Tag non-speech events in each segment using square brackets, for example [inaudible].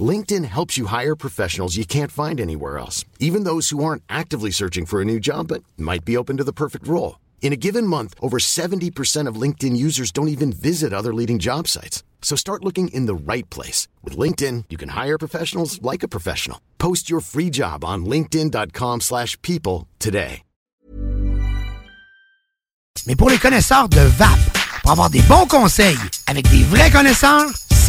LinkedIn helps you hire professionals you can't find anywhere else, even those who aren't actively searching for a new job but might be open to the perfect role. In a given month, over 70% of LinkedIn users don't even visit other leading job sites. So start looking in the right place. With LinkedIn, you can hire professionals like a professional. Post your free job on linkedin.com slash people today. Mais pour les connaisseurs de VAP, pour avoir des bons conseils avec des vrais connaisseurs,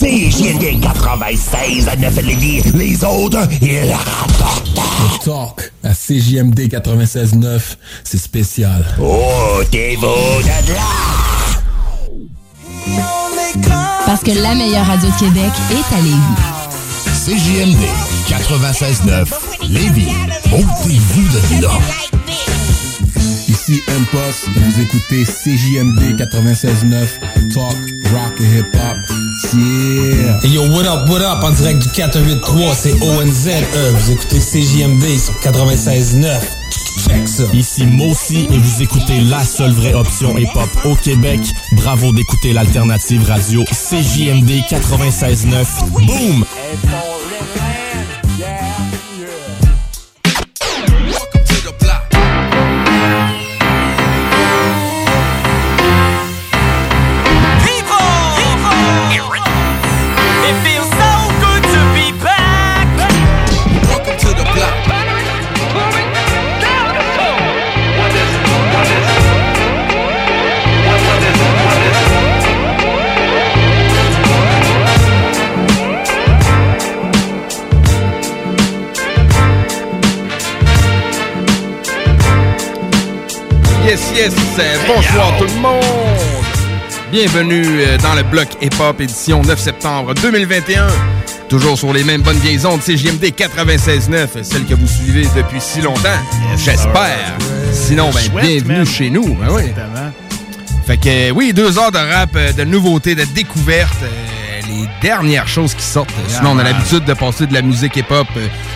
CJMD 96 à 9 Lévis. Les autres, ils rapportent. Le talk à CJMD 96.9, c'est spécial. Oh, t'es beau de là. Parce que la meilleure radio de Québec est à Lévis. CJMD 96.9 Lévis. Ôtez-vous de là. Ici Impost et vous écoutez CJMD 96.9, talk, rock et hip-hop. Yeah! Hey yo, what up, what up, en direct du 483, c'est ONZE, vous écoutez CJMD sur 96.9. Check ça! Ici Mossy et vous écoutez la seule vraie option hip-hop au Québec. Bravo d'écouter l'alternative radio CJMD 96.9. Boom! Yes, euh, bonsoir tout le monde. Bienvenue euh, dans le bloc hip-hop édition 9 septembre 2021. Toujours sur les mêmes bonnes vieilles ondes, CJMD 96.9, celle que vous suivez depuis si longtemps, j'espère. Sinon, ben, bienvenue chez nous. Ben oui. Fait que oui, deux heures de rap, euh, de nouveautés, de découvertes, les dernières choses qui sortent. Sinon, on a l'habitude de passer de la musique hip-hop,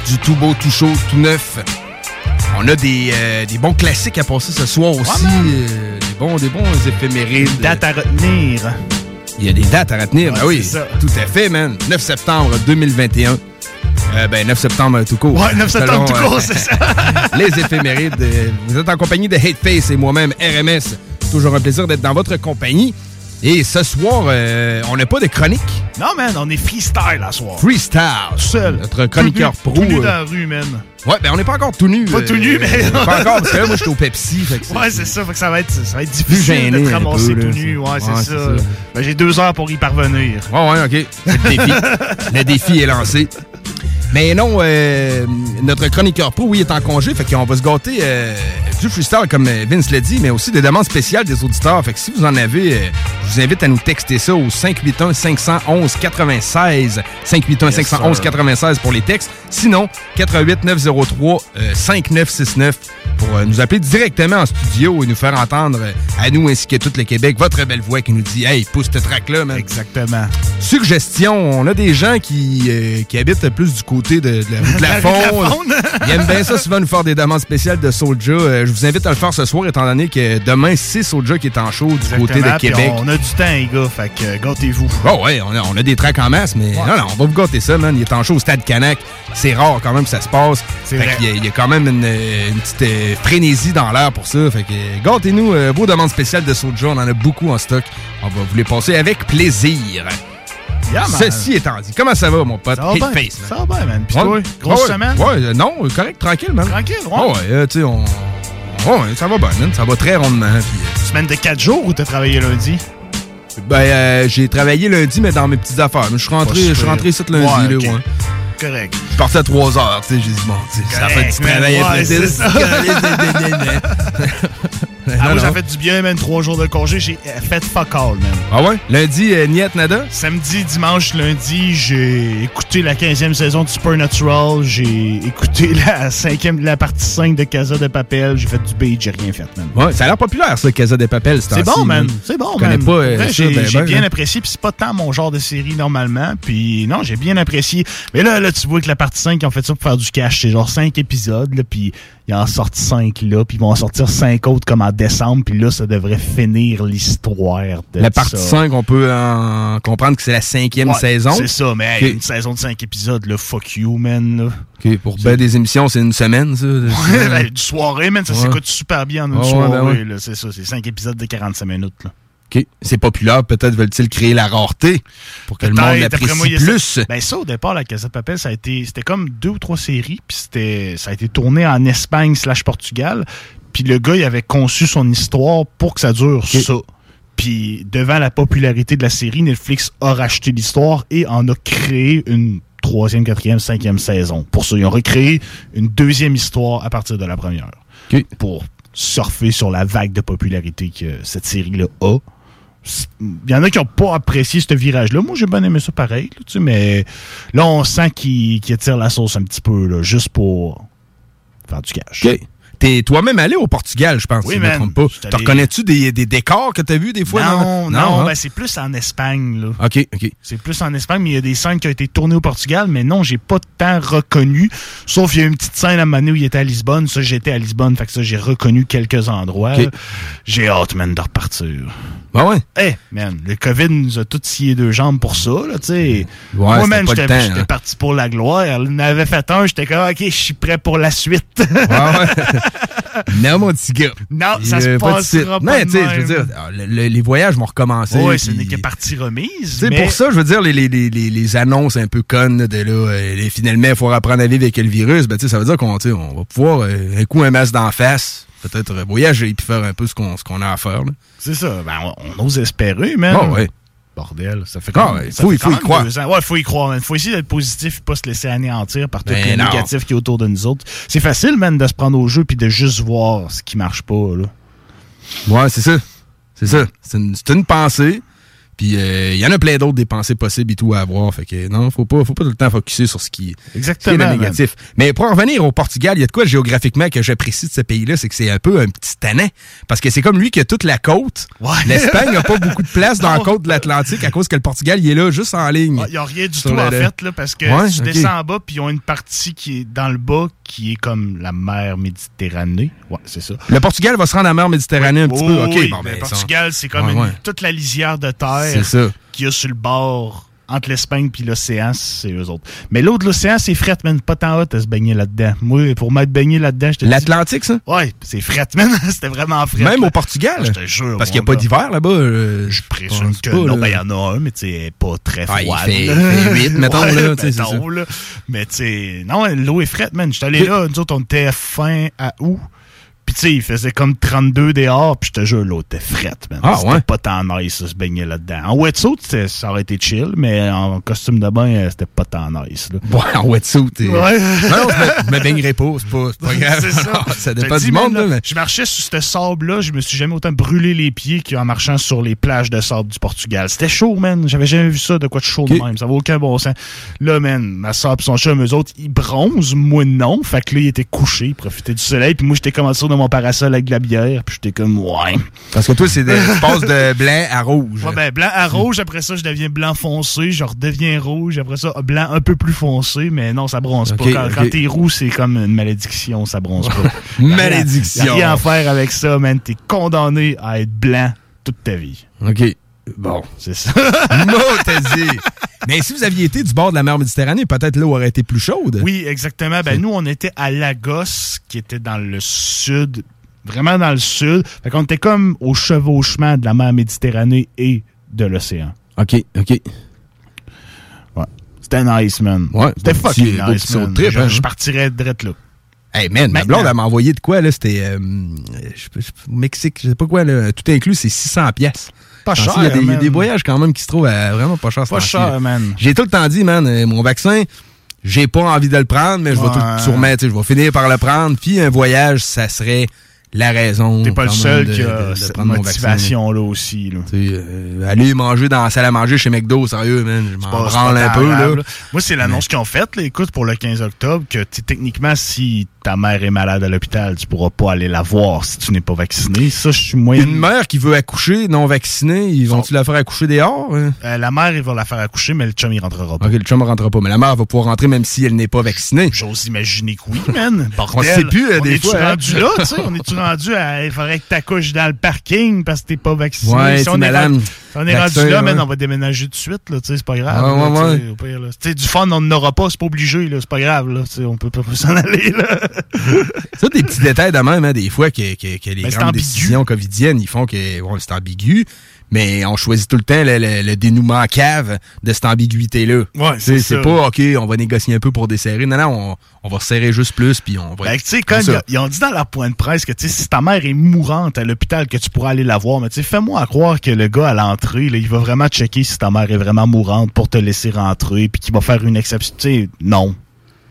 du tout beau, tout chaud, tout neuf. On a des, euh, des bons classiques à passer ce soir aussi. euh, des bons, des bons éphémérides. Des dates à retenir. Il y a des dates à retenir, Ouais, ben oui. ça. Tout à fait, man. 9 septembre 2021. Euh, ben, 9 septembre tout court. Ouais, 9 septembre Selon, tout court, c'est ça. [laughs] les éphémérides. Vous êtes en compagnie de Hateface et moi-même, RMS. Toujours un plaisir d'être dans votre compagnie. Et ce soir, euh, on n'a pas de chronique. Non, man, on est freestyle à soir. Freestyle. Seul. Notre chroniqueur Tout pro. Tout nu euh, dans la rue, man. Ouais, ben on n'est pas encore tout nu. Pas tout nu, mais- Pas [laughs] encore, parce que là, moi, je suis au Pepsi. Fait que c'est- Ouais, c'est ça. Fait que ça va être, ça va être difficile de te un ramasser peu, tout là, nu. Ouais, c'est ça. Ben, J'ai deux heures pour y parvenir. Ouais, ouais, OK. C'est le défi. [laughs] le défi est lancé. Mais non, euh, notre chroniqueur pro, oui, est en congé, fait qu'on va se gâter euh, du freestyle, comme euh, Vince l'a dit, mais aussi des demandes spéciales des auditeurs. Fait que si vous en avez, euh, je vous invite à nous texter ça au 581-511-96. 581-511-96 pour les textes. Sinon, 88-903-5969 pour euh, nous appeler directement en studio et nous faire entendre à nous ainsi qu'à tout le Québec votre belle voix qui nous dit « Hey, pousse ce track-là, man. » Exactement. Suggestion, on a des gens qui, euh, qui habitent plus du côté de, de la [laughs] rue de la La. Ils aiment bien ça souvent nous faire des demandes spéciales de Soulja. Euh, je vous invite à le faire ce soir étant donné que demain, c'est Soulja qui est en show du côté de Québec. On a du temps, les gars. Fait que euh, gâtez-vous. Oh ouais, on a, on a des tracks en masse, mais non, non, on va vous gâter ça, man. Il est en show au Stade Canac. C'est rare quand même que ça se passe. Fait vrai. qu'il y a- Il y, a quand même une, une petite euh, frénésie dans l'air pour ça. Fait que euh, gâtez-nous euh, vos demandes spéciales de Soulja. On en a beaucoup en stock. On va vous les passer avec plaisir. Yeah. Ceci étant dit, comment ça va, mon pote? Ça va bien. Ça va bien, man. Puis toi, grosse Ouais, semaine? Ouais, euh, non, euh, correct, tranquille, man. Tranquille, ouais. Ouais, ouais, euh, tu sais, on. Ouais, ça va bien. Ça va très rondement. Puis, euh, Semaine de 4 jours ou t'as travaillé lundi? Ben, euh, j'ai travaillé lundi, mais dans mes petites affaires. Je suis rentré, je suis rentré ici lundi, Ouais, là, ouais. Correct. Je suis parti à 3 heures, tu sais, j'ai dit, bon, tu sais, ça fait du travail après [laughs] [laughs] Ah, moi, ça fait du bien, même trois jours de congé. J'ai fait fuck all, man. Ah ouais? Lundi, euh, Niet Nada? Samedi, dimanche, lundi, j'ai écouté la 15e saison de Supernatural. J'ai écouté [laughs] la cinquième, la partie 5 de Casa de Papel. J'ai fait du beat, j'ai rien fait, man. Ouais, ça a l'air populaire, ça, Casa de Papel. C'est bon, man. C'est bon, Je connais man. pas euh, J'ai ben, j'ai ben, bien hein. apprécié, puis c'est pas tant mon genre de série normalement. Puis non, j'ai bien apprécié. Mais là, là, tu vois que la partie 5, ils ont fait ça pour faire du cash. C'est genre 5 épisodes, là, puis ils en sortent 5 là, puis ils vont en sortir 5 autres comme en décembre, puis là, ça devrait finir l'histoire de La partie ça. 5, on peut en comprendre que c'est la cinquième Ouais, saison. C'est ça, mais hey, une saison de 5 épisodes, là, fuck you, man. Là. OK, pour ben des émissions, c'est une semaine, ça. Ben, du soirée, man, ça Ouais. s'écoute super bien en une Ouais, ouais, soirée. ben ouais. là, C'est ça, c'est 5 épisodes de 45 minutes. Là. OK. C'est populaire, peut-être veulent-ils créer la rareté pour que le monde moi, l'apprécie plus. Ben ça, au départ, la Casa de Papel, ça a été, c'était comme deux ou trois séries, puis c'était, ça a été tourné en Espagne slash Portugal. Puis le gars, il avait conçu son histoire pour que ça dure ça. Puis devant la popularité de la série, Netflix a racheté l'histoire et en a créé une troisième, quatrième, cinquième saison. Pour ça, ils ont recréé une deuxième histoire à partir de la première. Pour surfer sur la vague de popularité que cette série-là a. Il y en a qui n'ont pas apprécié ce virage-là. Moi, j'ai bien aimé ça pareil, là, tu sais, mais là, on sent qu'il attire la sauce un petit peu, là, juste pour faire du cash. OK. T'es toi-même allé au Portugal, je pense, Oui, si je me man. trompe pas. Allé- reconnais-tu des, des décors que t'as vus des fois? Non, non, hein? ben c'est plus en Espagne, là. OK, OK. C'est plus en Espagne, mais il y a des scènes qui ont été tournées au Portugal, mais non, j'ai pas tant reconnu. Sauf il y a une petite scène à donné où il était à Lisbonne. Ça, j'étais à Lisbonne, fait que ça, j'ai reconnu quelques endroits. J'ai hâte, man, de repartir. Ben ouais. Eh, man, le COVID nous a tous scié deux jambes pour ça, là, tu sais. Moi, man, j'étais hein. parti pour la gloire. Il en avait fait un, j'étais comme, OK, je suis prêt pour la suite. [laughs] non, mon petit gars. Non, ça se passera pas Non, tu sais, je veux dire, ah, le- le- les voyages vont recommencer. Ouais, ce n'est que partie remise. Tu sais, mais- pour ça, je veux dire, les, les, les, les, annonces un peu connes de là, euh, les- finalement, il faut apprendre à vivre avec le virus, ben, tu sais, ça veut dire qu'on on va pouvoir, euh, un coup, un masque d'en face, peut-être voyager puis faire un peu ce qu'on a à faire. C'est ça. Ben, on, on ose espérer, man. Ah ouais. Bordel, ça fait Ah quand même, il faut y même croire. Ouais, faut y croire, man. Faut essayer d'être positif et pas se laisser anéantir par tout Ben le négatif qui est autour de nous autres. C'est facile, man, de se prendre au jeu puis de juste voir ce qui marche pas, là. Ouais, c'est ça. C'est ça. C'est une, c'est une pensée. Puis euh, il y en a plein d'autres des pensées possibles et tout à avoir. Fait que non, faut pas, faut pas tout le temps focuser sur ce qui, Exactement, ce qui est négatif. Mais pour en revenir au Portugal, il y a de quoi géographiquement que j'apprécie de ce pays-là, c'est que c'est un peu un petit tannant. Parce que c'est comme lui qui a toute la côte. L'Espagne n'a pas beaucoup de place dans la [laughs] côte de l'Atlantique à cause que le Portugal, il est là juste en ligne. Il n'y a rien du tout, le- en fait, là, parce que Ouais, tu descends en bas, puis ils ont une partie qui est dans le bas, qui est comme la mer Méditerranée. Ouais, c'est ça. Le Portugal va se rendre à la mer Méditerranée un petit Oh, peu. OK, oui, bon, ben, le ça- Portugal, c'est comme une- toute la lisière de terre C'est ça. qu'il y a sur le bord entre l'Espagne puis l'océan, c'est eux autres. Mais l'autre, l'océan, c'est fret, man. Pas tant hot à se baigner là-dedans. Moi, pour m'être baigné là-dedans, dis- L'Atlantique, ça? Ouais, c'est fret, man. [laughs] C'était vraiment fret. Même là. au Portugal? Je te jure. Parce qu'il n'y a pas d'hiver là-bas. euh, Je présume que pas, non, ben il y en a un, mais tu sais, pas très Ah, il froid. fait- il fait [laughs] mettons, là, ça. là. Mais tu sais, non, l'eau est frette, man. J'étais allé là, nous autres, on était fin à août. Puis tu sais, il faisait comme 32 dehors, puis je te jure, l'eau était frette, man. Ah, c'était ouais? pas tant nice, ça, se baigner là-dedans. En wetsuit, ça aurait été chill, mais en costume de bain, euh, c'était pas tant nice, là. Ouais, en wetsuit. t'es- Ouais. Non, je me, je me baignerai pas, c'est pas, [laughs] grave. C'est ça. ça dépend du monde, là, mais... Je marchais sur ce sable-là, je me suis jamais autant brûlé les pieds qu'en marchant sur les plages de sable du Portugal. C'était chaud, man. J'avais jamais vu ça de quoi de chaud de même. Ça vaut aucun bon sens. Là, man, ma soeur et son chum, eux autres, ils bronzent, moi non. Fait que là, ils étaient couchés, ils profitaient du soleil. Puis moi, j'étais comme en dessous mon parasol avec de la bière. Puis j'étais comme, ouais. Parce que toi, c'est de, tu passes de blanc à rouge. Ouais, ben, blanc à rouge, après ça, je deviens blanc foncé, je redeviens rouge, après ça, blanc un peu plus foncé, mais non, ça bronze pas. Quand, ok. quand t'es roux, c'est comme une malédiction, ça bronze pas. [laughs] Malédiction. Y a rien à faire avec ça, man. T'es condamné à être blanc toute ta vie. OK. Bon. C'est ça. [laughs] Moi, t'as dit. Mais si vous aviez été du bord de la mer Méditerranée, peut-être l'eau aurait été plus chaude. Oui, exactement. Ben, nous, on était à Lagos, qui était dans le sud, vraiment dans le sud. Fait qu'on était comme au chevauchement de la mer Méditerranée et de l'océan. OK, OK. Ouais. C'était nice, man. Ouais, C'était fucking nice, man. trip, je, hein. je partirais direct là. Hey man, ma blonde, elle m'a envoyé de quoi, là? C'était, euh, Mexique, je sais pas quoi, là. Tout inclus, c'est 600 pièces. Pas cher, qu'il y a des- Il y, a man. des voyages quand même qui se trouvent à vraiment pas cher. Pas cher, man. J'ai tout le temps dit, man, euh, mon vaccin, j'ai pas envie de le prendre, mais je vais Ouais. tout tu sais, je vais finir par le prendre. Puis un voyage, ça serait la raison. T'es pas le seul qui a de- de cette motivation-là aussi. Là. Euh, aller manger dans la salle à manger chez McDo, sérieux, man. Je m'en branle un peu, là. Moi, c'est l'annonce qu'ils ont faite, écoute, pour le 15 octobre, que techniquement, si ta mère est malade à l'hôpital, tu pourras pas aller la voir si tu n'es pas vacciné. Ça, je suis moyen. Une mère qui veut accoucher non vaccinée, ils vont-tu la faire accoucher dehors? hein? Euh, la mère, il va la faire accoucher, mais le chum, il rentrera pas. Ok, le chum ne rentrera pas, mais la mère va pouvoir rentrer même si elle n'est pas vaccinée. J'ose imaginer que oui, man. Bordel. [laughs] On sait plus, euh, On des est-tu fois, hein? rendu là, tu sais? On est-tu rendu à. Il faudrait que t'accouches dans le parking parce que t'es pas vacciné? Ouais, si on, est madame, rendu, on est rendu là, man, on va déménager tout de suite, là, tu sais, c'est pas grave. Ouais, là, ouais, au pire, là. Du fun, on n'en aura pas, c'est pas obligé, là, c'est pas grave, là, tu sais, on peut pas s'en aller, là. [laughs] Ça, des petits détails de même, hein, des fois, que, que, que les Ben, grandes décisions covidiennes, ils font que bon, c'est ambigu, mais on choisit tout le temps le, le- le dénouement cave de cette ambiguïté-là. Ouais, c'est c'est pas, OK, on va négocier un peu pour desserrer. Non, non, on, on va serrer juste plus, puis on va... Ben, tu sais, quand comme ils, ont dit dans leur point de presse que, tu sais, si ta mère est mourante à l'hôpital, que tu pourras aller la voir, mais tu sais, fais-moi croire que le gars à l'entrée, il va vraiment checker si ta mère est vraiment mourante pour te laisser rentrer, puis qu'il va faire une exception. Tu sais, non.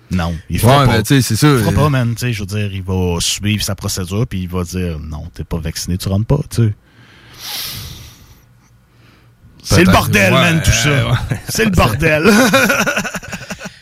Non. Il fera Ouais, pas. mais tu sais, c'est ça. Il fera pas, man. Tu sais, je veux dire, il va suivre sa procédure, puis il va dire, non, t'es pas vacciné, tu rentres pas, tu sais. [laughs] C'est le bordel, ouais, man, tout euh, ça. ouais. C'est le bordel.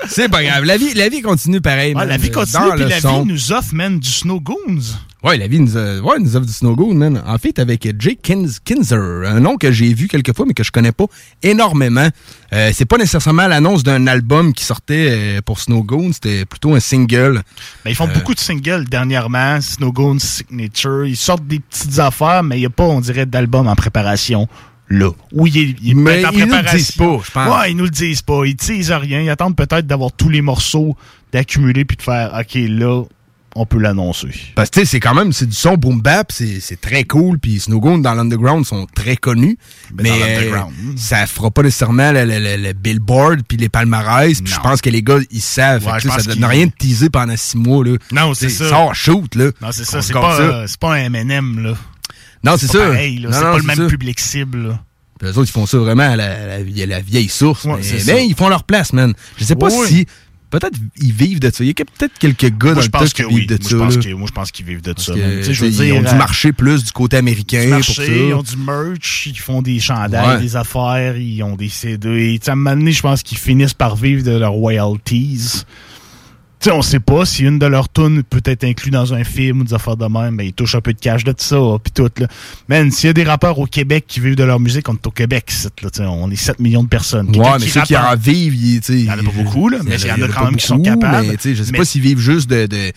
C'est pas grave. La vie, la vie continue pareil. Ouais, man. la vie continue, Dans puis la son. vie nous offre, man, du Snow Goons. Ouais, la vie nous, a- ouais, nous offre du Snow Goon, man. En fait, avec Jake Kinzer, un nom que j'ai vu quelques fois, mais que je connais pas énormément. Euh, c'est pas nécessairement l'annonce d'un album qui sortait euh, pour Snow Goon, c'était plutôt un single. Ben, ils font Euh, beaucoup de singles dernièrement, Snow Goons Signature. Ils sortent des petites affaires, mais il n'y a pas, on dirait, d'album en préparation. Là. Oui, il il Mais en ils nous le disent pas, je pense. Ouais, ils nous le disent pas. Ils teasent rien. Ils attendent peut-être d'avoir tous les morceaux, d'accumuler, puis de faire, OK, là, on peut l'annoncer. Parce que tu sais, c'est quand même, c'est du son boom bap, c'est très cool, puis Snow Goon dans l'underground sont très connus. Ben, mais dans euh, l'underground. ça fera pas nécessairement le, le- le- le billboard puis les palmarès. Puis je pense que les gars, ils savent. Ouais, Fait ça donne rien de teaser pendant six mois. Là. Non, c'est ça. Shoot, là. Non, c'est ça. C'est pas, euh, c'est pas un M&M, là. Non, c'est ça. pareil, là. Non, C'est non, pas le même public cible, là. Puis eux autres, ils font ça vraiment à la, la vieille- la vieille source. Ouais, mais ils font leur place, man. Je sais pas Oui, si. Peut-être ils vivent de ça. Il y a peut-être quelques gars Moi, dans je le pense tas que qui oui. vivent de Moi, ça. je pense là. que- moi, je pense qu'ils vivent de ça. Parce que, je veux dire, ils ont euh, dû marcher plus du côté américain du pour marché, ça. ils ont du merch, ils font des chandails, Ouais. des affaires, ils ont des CD. Tu sais, à un moment donné, je pense qu'ils finissent par vivre de leurs royalties. Tu sais, on sait pas si une de leurs tunes peut être inclue dans un film ou des affaires de même, mais ils touchent un peu de cash de ça, puis tout, là. Man, s'il y a des rappeurs au Québec qui vivent de leur musique, on est au Québec, c'est, là, on est 7 millions de personnes. Ouais, mais ceux qui en- en vivent, ils, tu sais, Il y en a pas beaucoup, là, mais il y en a quand même qui sont capables. Mais, je sais Mais- pas s'ils vivent juste de, de,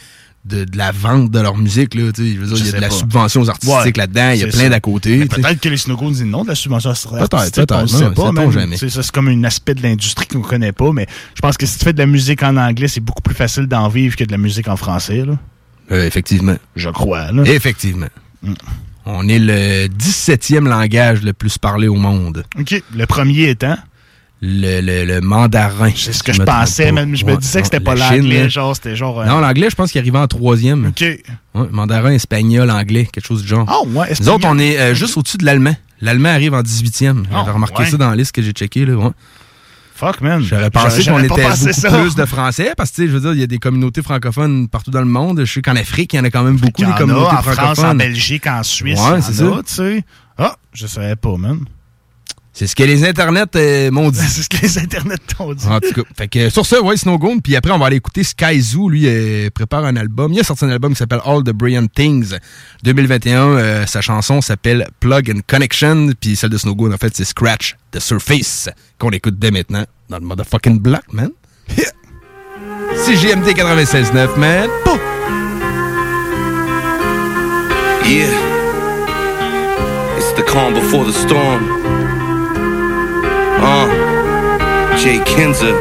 de, de la vente de leur musique. Là, je veux dire, il y a de la pas. subvention aux artistiques Ouais, là-dedans, il y a plein d'à côté. Peut-être que les Snowgoons disent non de la subvention artistique, Peut-être, on peut-être, sait pas, jamais. C'est ça, c'est comme un aspect de l'industrie qu'on connaît pas, mais je pense que si tu fais de la musique en anglais, c'est beaucoup plus facile d'en vivre que de la musique en français, là. Euh, effectivement. Je crois, là. Effectivement. Mm. On est le 17e langage le plus parlé au monde. OK. Le premier étant? Le, le, le mandarin. C'est ce que je pensais, même. Je me disais que c'était pas l'anglais, genre, c'était genre. euh, Non, l'anglais, je pense qu'il arrivait en troisième. OK. Ouais, mandarin, espagnol, anglais, quelque chose du genre. Ah, ouais, Nous autres, on est euh, juste au-dessus de l'allemand. L'allemand arrive en 18e. J'avais Ah, remarqué ouais. ça dans la liste que j'ai checkée. Là, ouais. Fuck, man. J'aurais pensé qu'on pas était pensé beaucoup ça. plus de Français parce que, je veux dire, il y a des communautés francophones partout dans le monde. Je sais qu'en Afrique, il y en a quand même beaucoup, des en communautés a en France, en Belgique, en Suisse. Ouais, c'est ça. tu sais. Ah, je savais pas, man. C'est ce que les internets euh, m'ont dit. [laughs] C'est ce que les internets t'ont dit. En tout cas, fait que sur ça, ouais, Snowgoon, puis après on va aller écouter Sky Zoo, lui euh, prépare un album. Il a sorti un album qui s'appelle All the Brilliant Things 2021. euh, sa chanson s'appelle Plug and Connection, puis celle de Snowgoon en fait c'est Scratch the Surface qu'on écoute dès maintenant dans le motherfucking block, man. Yeah. CGMD 96.9, man. Pouf! Yeah. It's the calm before the storm. Uh. Jay Kinzer.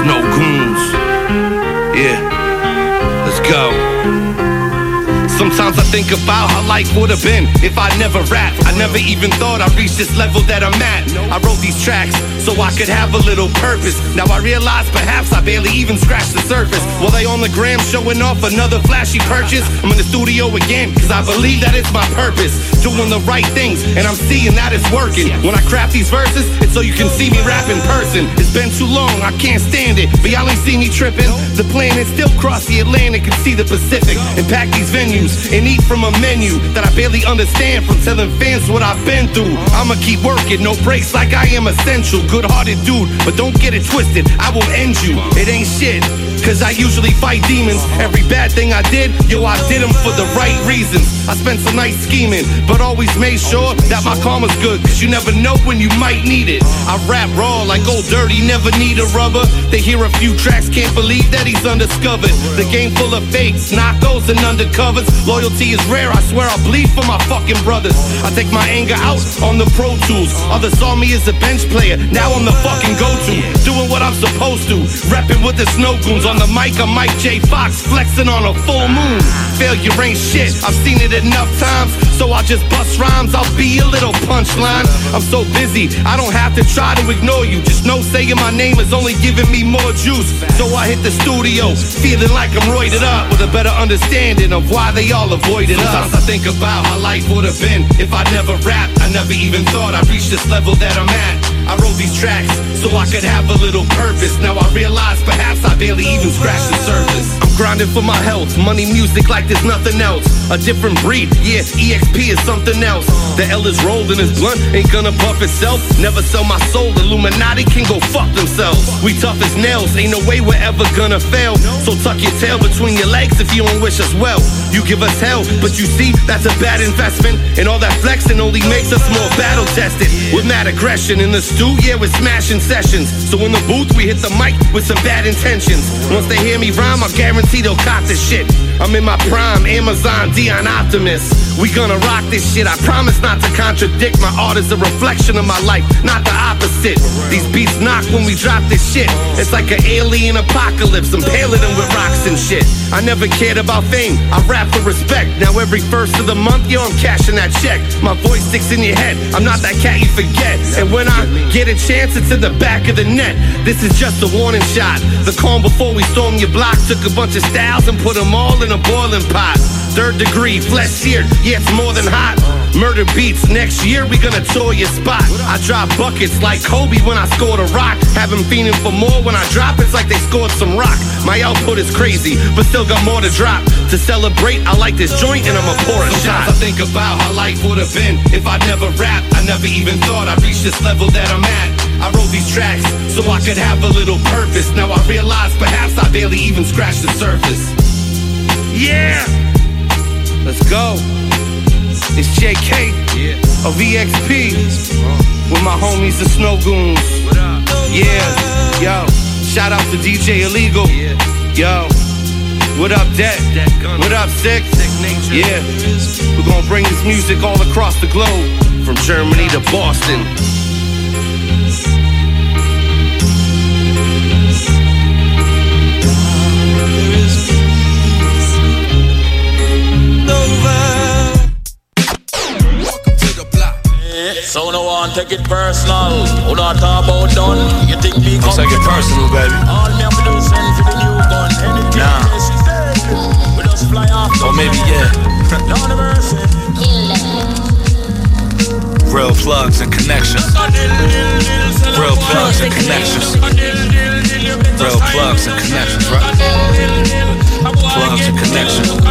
Snow Goons. Yeah. Let's go. Sometimes I think about how life would have been if I never rapped. I never even thought I'd reach this level that I'm at. I wrote these tracks so I could have a little purpose. Now I realize perhaps I barely even scratched the surface. While they on the gram showing off another flashy purchase, I'm in the studio again, cause I believe that it's my purpose. Doing the right things, and I'm seeing that it's working. When I craft these verses, it's so you can see me rap in person. It's been too long, I can't stand it, but y'all ain't see me tripping. The plan is still cross the Atlantic and see the Pacific, and pack these venues, and eat from a menu that I barely understand from telling fans what I've been through. I'ma keep working, no breaks like I am essential. Good hearted dude, but don't get it twisted, I will end you. It ain't shit. Cause I usually fight demons. Every bad thing I did, yo, I did them for the right reasons. I spent some nights scheming, but always made sure that my karma's good. Cause you never know when you might need it. I rap raw like old dirty, never need a rubber. They hear a few tracks, can't believe that he's undiscovered. The game full of fakes, knockouts, and undercovers. Loyalty is rare, I swear I bleed for my fucking brothers. I take my anger out on the Pro Tools. Others saw me as a bench player, now I'm the fucking go to. Doing what I'm supposed to, rapping with the snow goons. On the mic, I'm Mike J. Fox, flexing on a full moon. Failure ain't shit, I've seen it enough times, so I just bust rhymes. I'll be a little punchline. I'm so busy, I don't have to try to ignore you. Just know saying my name is only giving me more juice. So I hit the studio, feeling like I'm roided up with a better understanding of why they all avoided us. Sometimes I think about how life would have been if I never rapped. I never even thought I'd reach this level that I'm at. I wrote these tracks so I could have a little purpose. Now I realize perhaps I barely even scratched the surface. I'm grinding for my health, money, music like there's nothing else. A different breed, yeah, EXP is something else. The L is rolled and it's blunt, ain't gonna buff itself. Never sell my soul, Illuminati can go fuck themselves. We tough as nails, ain't no way we're ever gonna fail. So tuck your tail between your legs if you don't wish us well. You give us hell, but you see, that's a bad investment. And all that flexing only makes us more battle tested. With mad aggression in the stew, yeah, we're smashing sessions. So in the booth, we hit the mic with some bad intentions. Once they hear me rhyme, I guarantee they'll cop this shit. I'm in my prime, Amazon, Dion Optimus. We gonna rock this shit. I promise not to contradict. My art is a reflection of my life, not the opposite. These beats knock when we drop this shit. It's like an alien apocalypse. I'm paling them with rocks and shit. I never cared about fame. I rap for respect. Now every first of the month, yo, I'm cashing that check. My voice sticks in your head. I'm not that cat you forget. And when I get a chance, it's in the back of the net. This is just a warning shot. The calm before we storm your block. Took a bunch of styles and put them all in a boiling pot. Third degree, flesh seared, yeah, it's more than hot. Murder beats, next year we gonna tour your spot. I drop buckets like Kobe when I scored a rock. Have Have 'em fiending for more when I drop, it's like they scored some rock. My output is crazy, but still got more to drop. To celebrate, I like this joint and I'ma pour a shot. I think about how life would have been if I never rapped. I never even thought I'd reach this level that I'm at. I wrote these tracks so I could have a little purpose. Now I realize perhaps I barely even scratched the surface. Yeah! Let's go. It's JK of EXP with my homies, the Snow Goons. Yeah, yo. Shout out to DJ Illegal. Yo. What up, Det? What up, Sick? Yeah. We're gonna bring this music all across the globe from Germany to Boston. So no one take it personal. Who not talk about done? You think me Don't take it personal, baby. All me have to do is send for the new gun. Anything Nah. else is dead. We just fly off. Or maybe, yeah. Down the mercy. Real plugs and connections. Real plugs and connections. Real plugs and connections, right? Plugs and connections.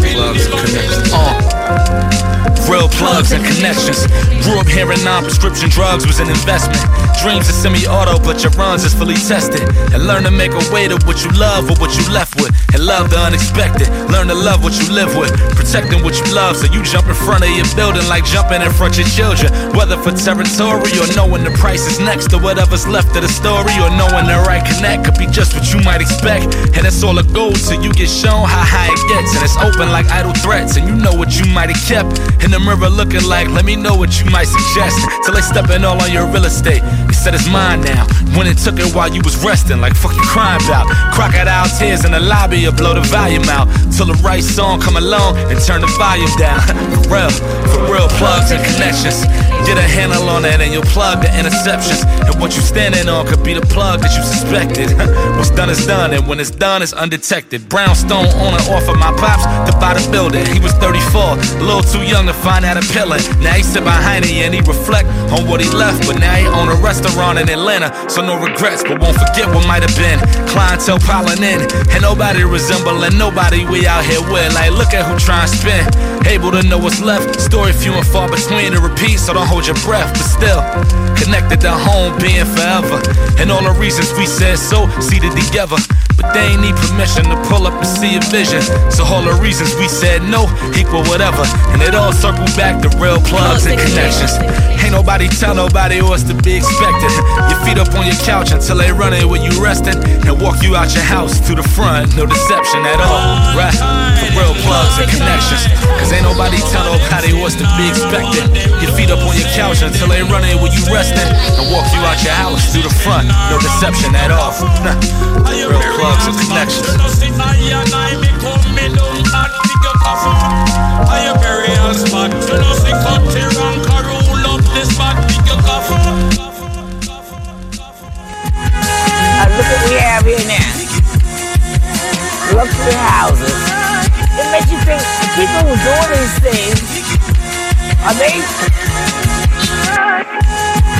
Plugs and connections. Uh. Real plugs and connections. Grew up hearing non-prescription drugs was an investment. Dreams are semi-auto, but your runs is fully tested. And learn to make a way to what you love or what you left with. And love the unexpected. Learn to love what you live with. Protecting what you love, so you jump in front of your building like jumping in front of your children. Whether for territory or knowing the price is next to whatever's left of the story, or knowing the right connect could be just what you might expect. And it's all a goal till you get shown how high it gets. And it's open like idle threats, and you know what you might have kept. In the mirror looking like, let me know what you might suggest. Till they stepping all on your real estate. You said it's mine now. When it took it while you was resting, like fuck you crying about. Crocodile tears in the lobby, you blow the volume out. Till the right song come along and turn the volume down. [laughs] for real, for real plugs and connections. Get a handle on that and you'll plug the interceptions. And what you standing on could be the plug that you suspected. [laughs] What's done is done, and when it's done, it's undetected. Brownstone on and off of my pops to buy the building. He was 34, a little too young to find that appealing. Now he sit behind it and he reflect on what he left, but now he own a restaurant in Atlanta. So no regrets, but won't forget what might have been. Clientele piling in, and nobody resembling nobody we out here with. Like, look at who trying to spin. Able to know what's left. Story few and far between to repeat, so don't hold your breath. But still, connected to home, being forever. And all the reasons we said so, seated together. But they ain't need permission to pull up and see a vision. So all the reasons we said no equal whatever. And it all circled back to real plugs and connections. Ain't nobody tell nobody what's to be expected. Your feet up on your couch until they run in when you resting and walk you out your house to the front. No deception at all, right? For real plugs and connections. Cause ain't nobody tell nobody what's to be expected. Your feet up on your couch until they run in when you resting and walk you out your house to the front. No deception at all. [laughs] Real plugs and look what we have here now. Luxury houses. It makes you think people who doing these things, are they,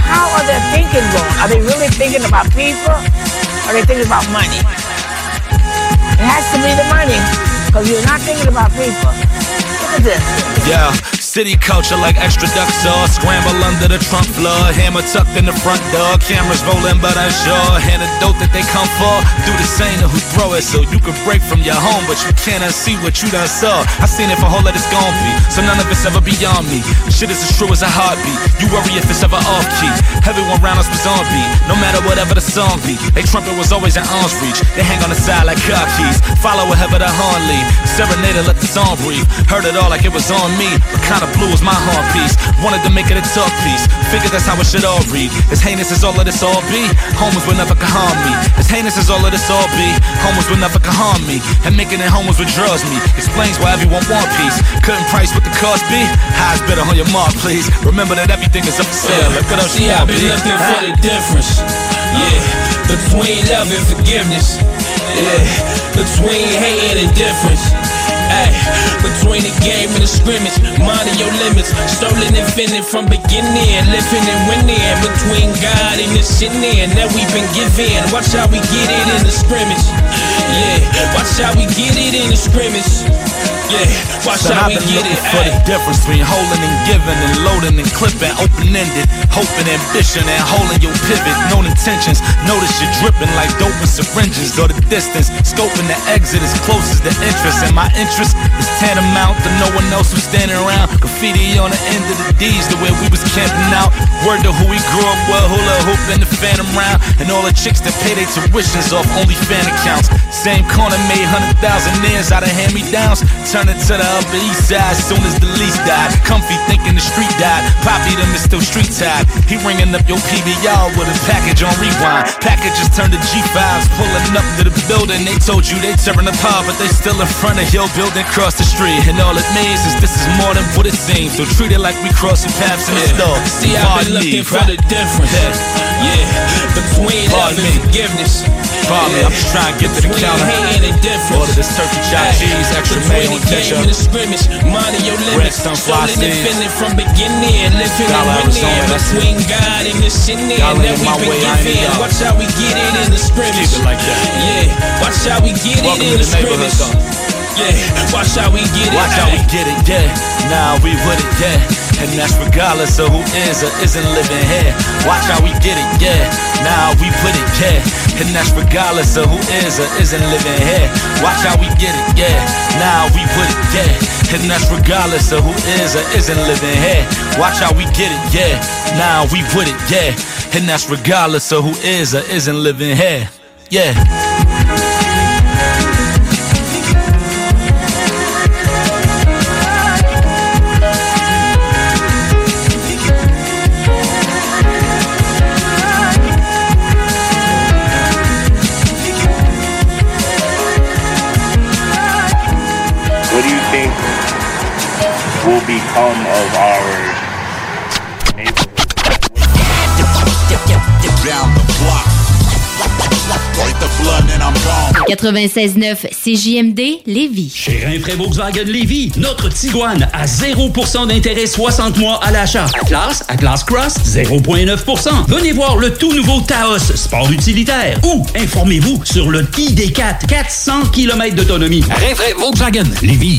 how are thinking? Are they really thinking about people? Are they thinking about money? It has to be the money, because you're not thinking about people. Look at this. Yeah, city culture like extra duck sauce. Scramble under the trunk floor. Hammer tucked in the front door. Cameras rolling, but unsure. Antidote that they come for. Do the same to who throw it so you can break from your home, but you can't unsee what you done saw. I seen it for whole that it's gon' be, so none of it's ever beyond me. Shit is as true as a heartbeat. You worry if it's ever off key. Everyone around us was on beat, no matter whatever the song be. They trumpet was always at arm's reach. They hang on the side like car keys. Follow wherever the horn lead. Serenader, let the song breathe. Heard it all like it was on me, but kinda blue was my heart piece. Wanted to make it a tough piece. Figured that's how it should all read. As heinous as all of this all be, homers will never can harm me. As heinous as all of this all be, homers will never can harm me. And making it homers withdraws me. Explains why everyone want peace. Couldn't price what the cost be. Highs better on your mark, please. Remember that everything is up for sale. Look else See, you I've been looking for the difference. Yeah, between love and forgiveness. Yeah, between hate and indifference. Ay, between the game and the scrimmage, minding your limits, stolen and fending from beginning, living and winning. Between God and the sin that we've been given. Watch how we get it in the scrimmage. Yeah, watch how we get it in the scrimmage. Son, how I've we been get it. for the difference between holding and giving and loading and clipping, open-ended, hoping, ambition, and holding your pivot. Known intentions, notice you're dripping like dope and syringes. Go the distance, scoping the exit as close as the interest. And my interest is tantamount to no one else who's standing around. Graffiti on the end of the D's, the way we was camping out. Word to who we grew up with, hula hoop in the phantom round. And all the chicks that pay their tuitions off only fan accounts. Same corner made hundred thousand years out of hand-me-downs. Turn it to the upper east side soon as the lease died. Comfy thinking the street died. Poppy them is still street tied. He ringing up your PBR with a package on rewind. Packages turned to G5s, pulling up to the building. They told you they tearing apart, but they still in front of your building across the street. And all it means is this is more than what it seems. So treat it like we crossing paths in the store. See, I've been looking for the difference. Yeah, between love and forgiveness. Me, I'm just trying to get to the counter. hate and indifference. Order this turkey chopped cheese, extra mayo and ketchup. and the scrimmage, minding your limits. Red sunflower Stolen and seeds. from beginning, living Dollar winning. Arizona, that's. Between God and the sinning that in we've been way, I ain't given. y'all. Watch how we get it in the scrimmage. Like that. Yeah, watch how we get Welcome it in the the neighborhood, scrimmage. Yeah, watch how we get it. Watch how we get it, yeah. Now we with it, yeah. And that's regardless of who is or isn't living here. Watch how we get it, yeah. Now we with it, yeah. And that's regardless of who is or isn't living here. Watch how we get it, yeah. Now we with it, yeah. And that's regardless of who is or isn't living here. Watch how we get it, yeah. Now we with it, yeah. And that's regardless of who is or isn't living here. Yeah. will become 96.9 CJMD Lévis. Chez Rinfraie Volkswagen Lévis, notre Tiguan à 0% d'intérêt 60 mois à l'achat. Atlas, Atlas Cross, 0,9%. Venez voir le tout nouveau Taos, sport utilitaire. Ou informez-vous sur le ID4, 400 km d'autonomie. Rinfraie Volkswagen Lévis.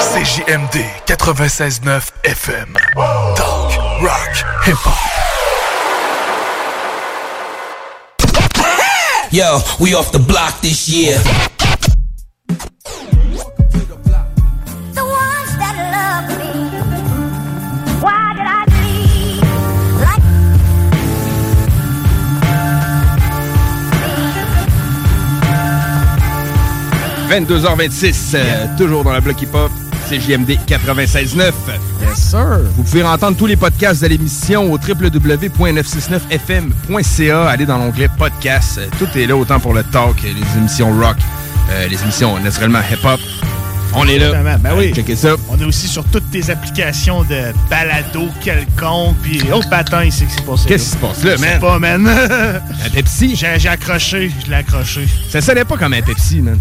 CJMD 96.9 FM. Talk, rock, hip-hop. Yo, we off the block this year. The ones that love me. Why did I leave? Like 22h26, euh, toujours dans le bloc hip-hop. CJMD 96.9. Yes, sir. Vous pouvez entendre tous les podcasts de l'émission au www.969fm.ca. Allez dans l'onglet podcast. Tout est là, autant pour le talk, les émissions rock, euh, les émissions naturellement hip-hop. On est là. Ben oui. Checkez ça. On est aussi sur toutes tes applications de balado quelconque. Puis, oh, bâton, il sait que c'est passé. Qu'est-ce qui se passe là, Je sais man? pas, man. Un Pepsi? J'ai accroché, je l'ai accroché. Ça sonnait pas comme un Pepsi, man.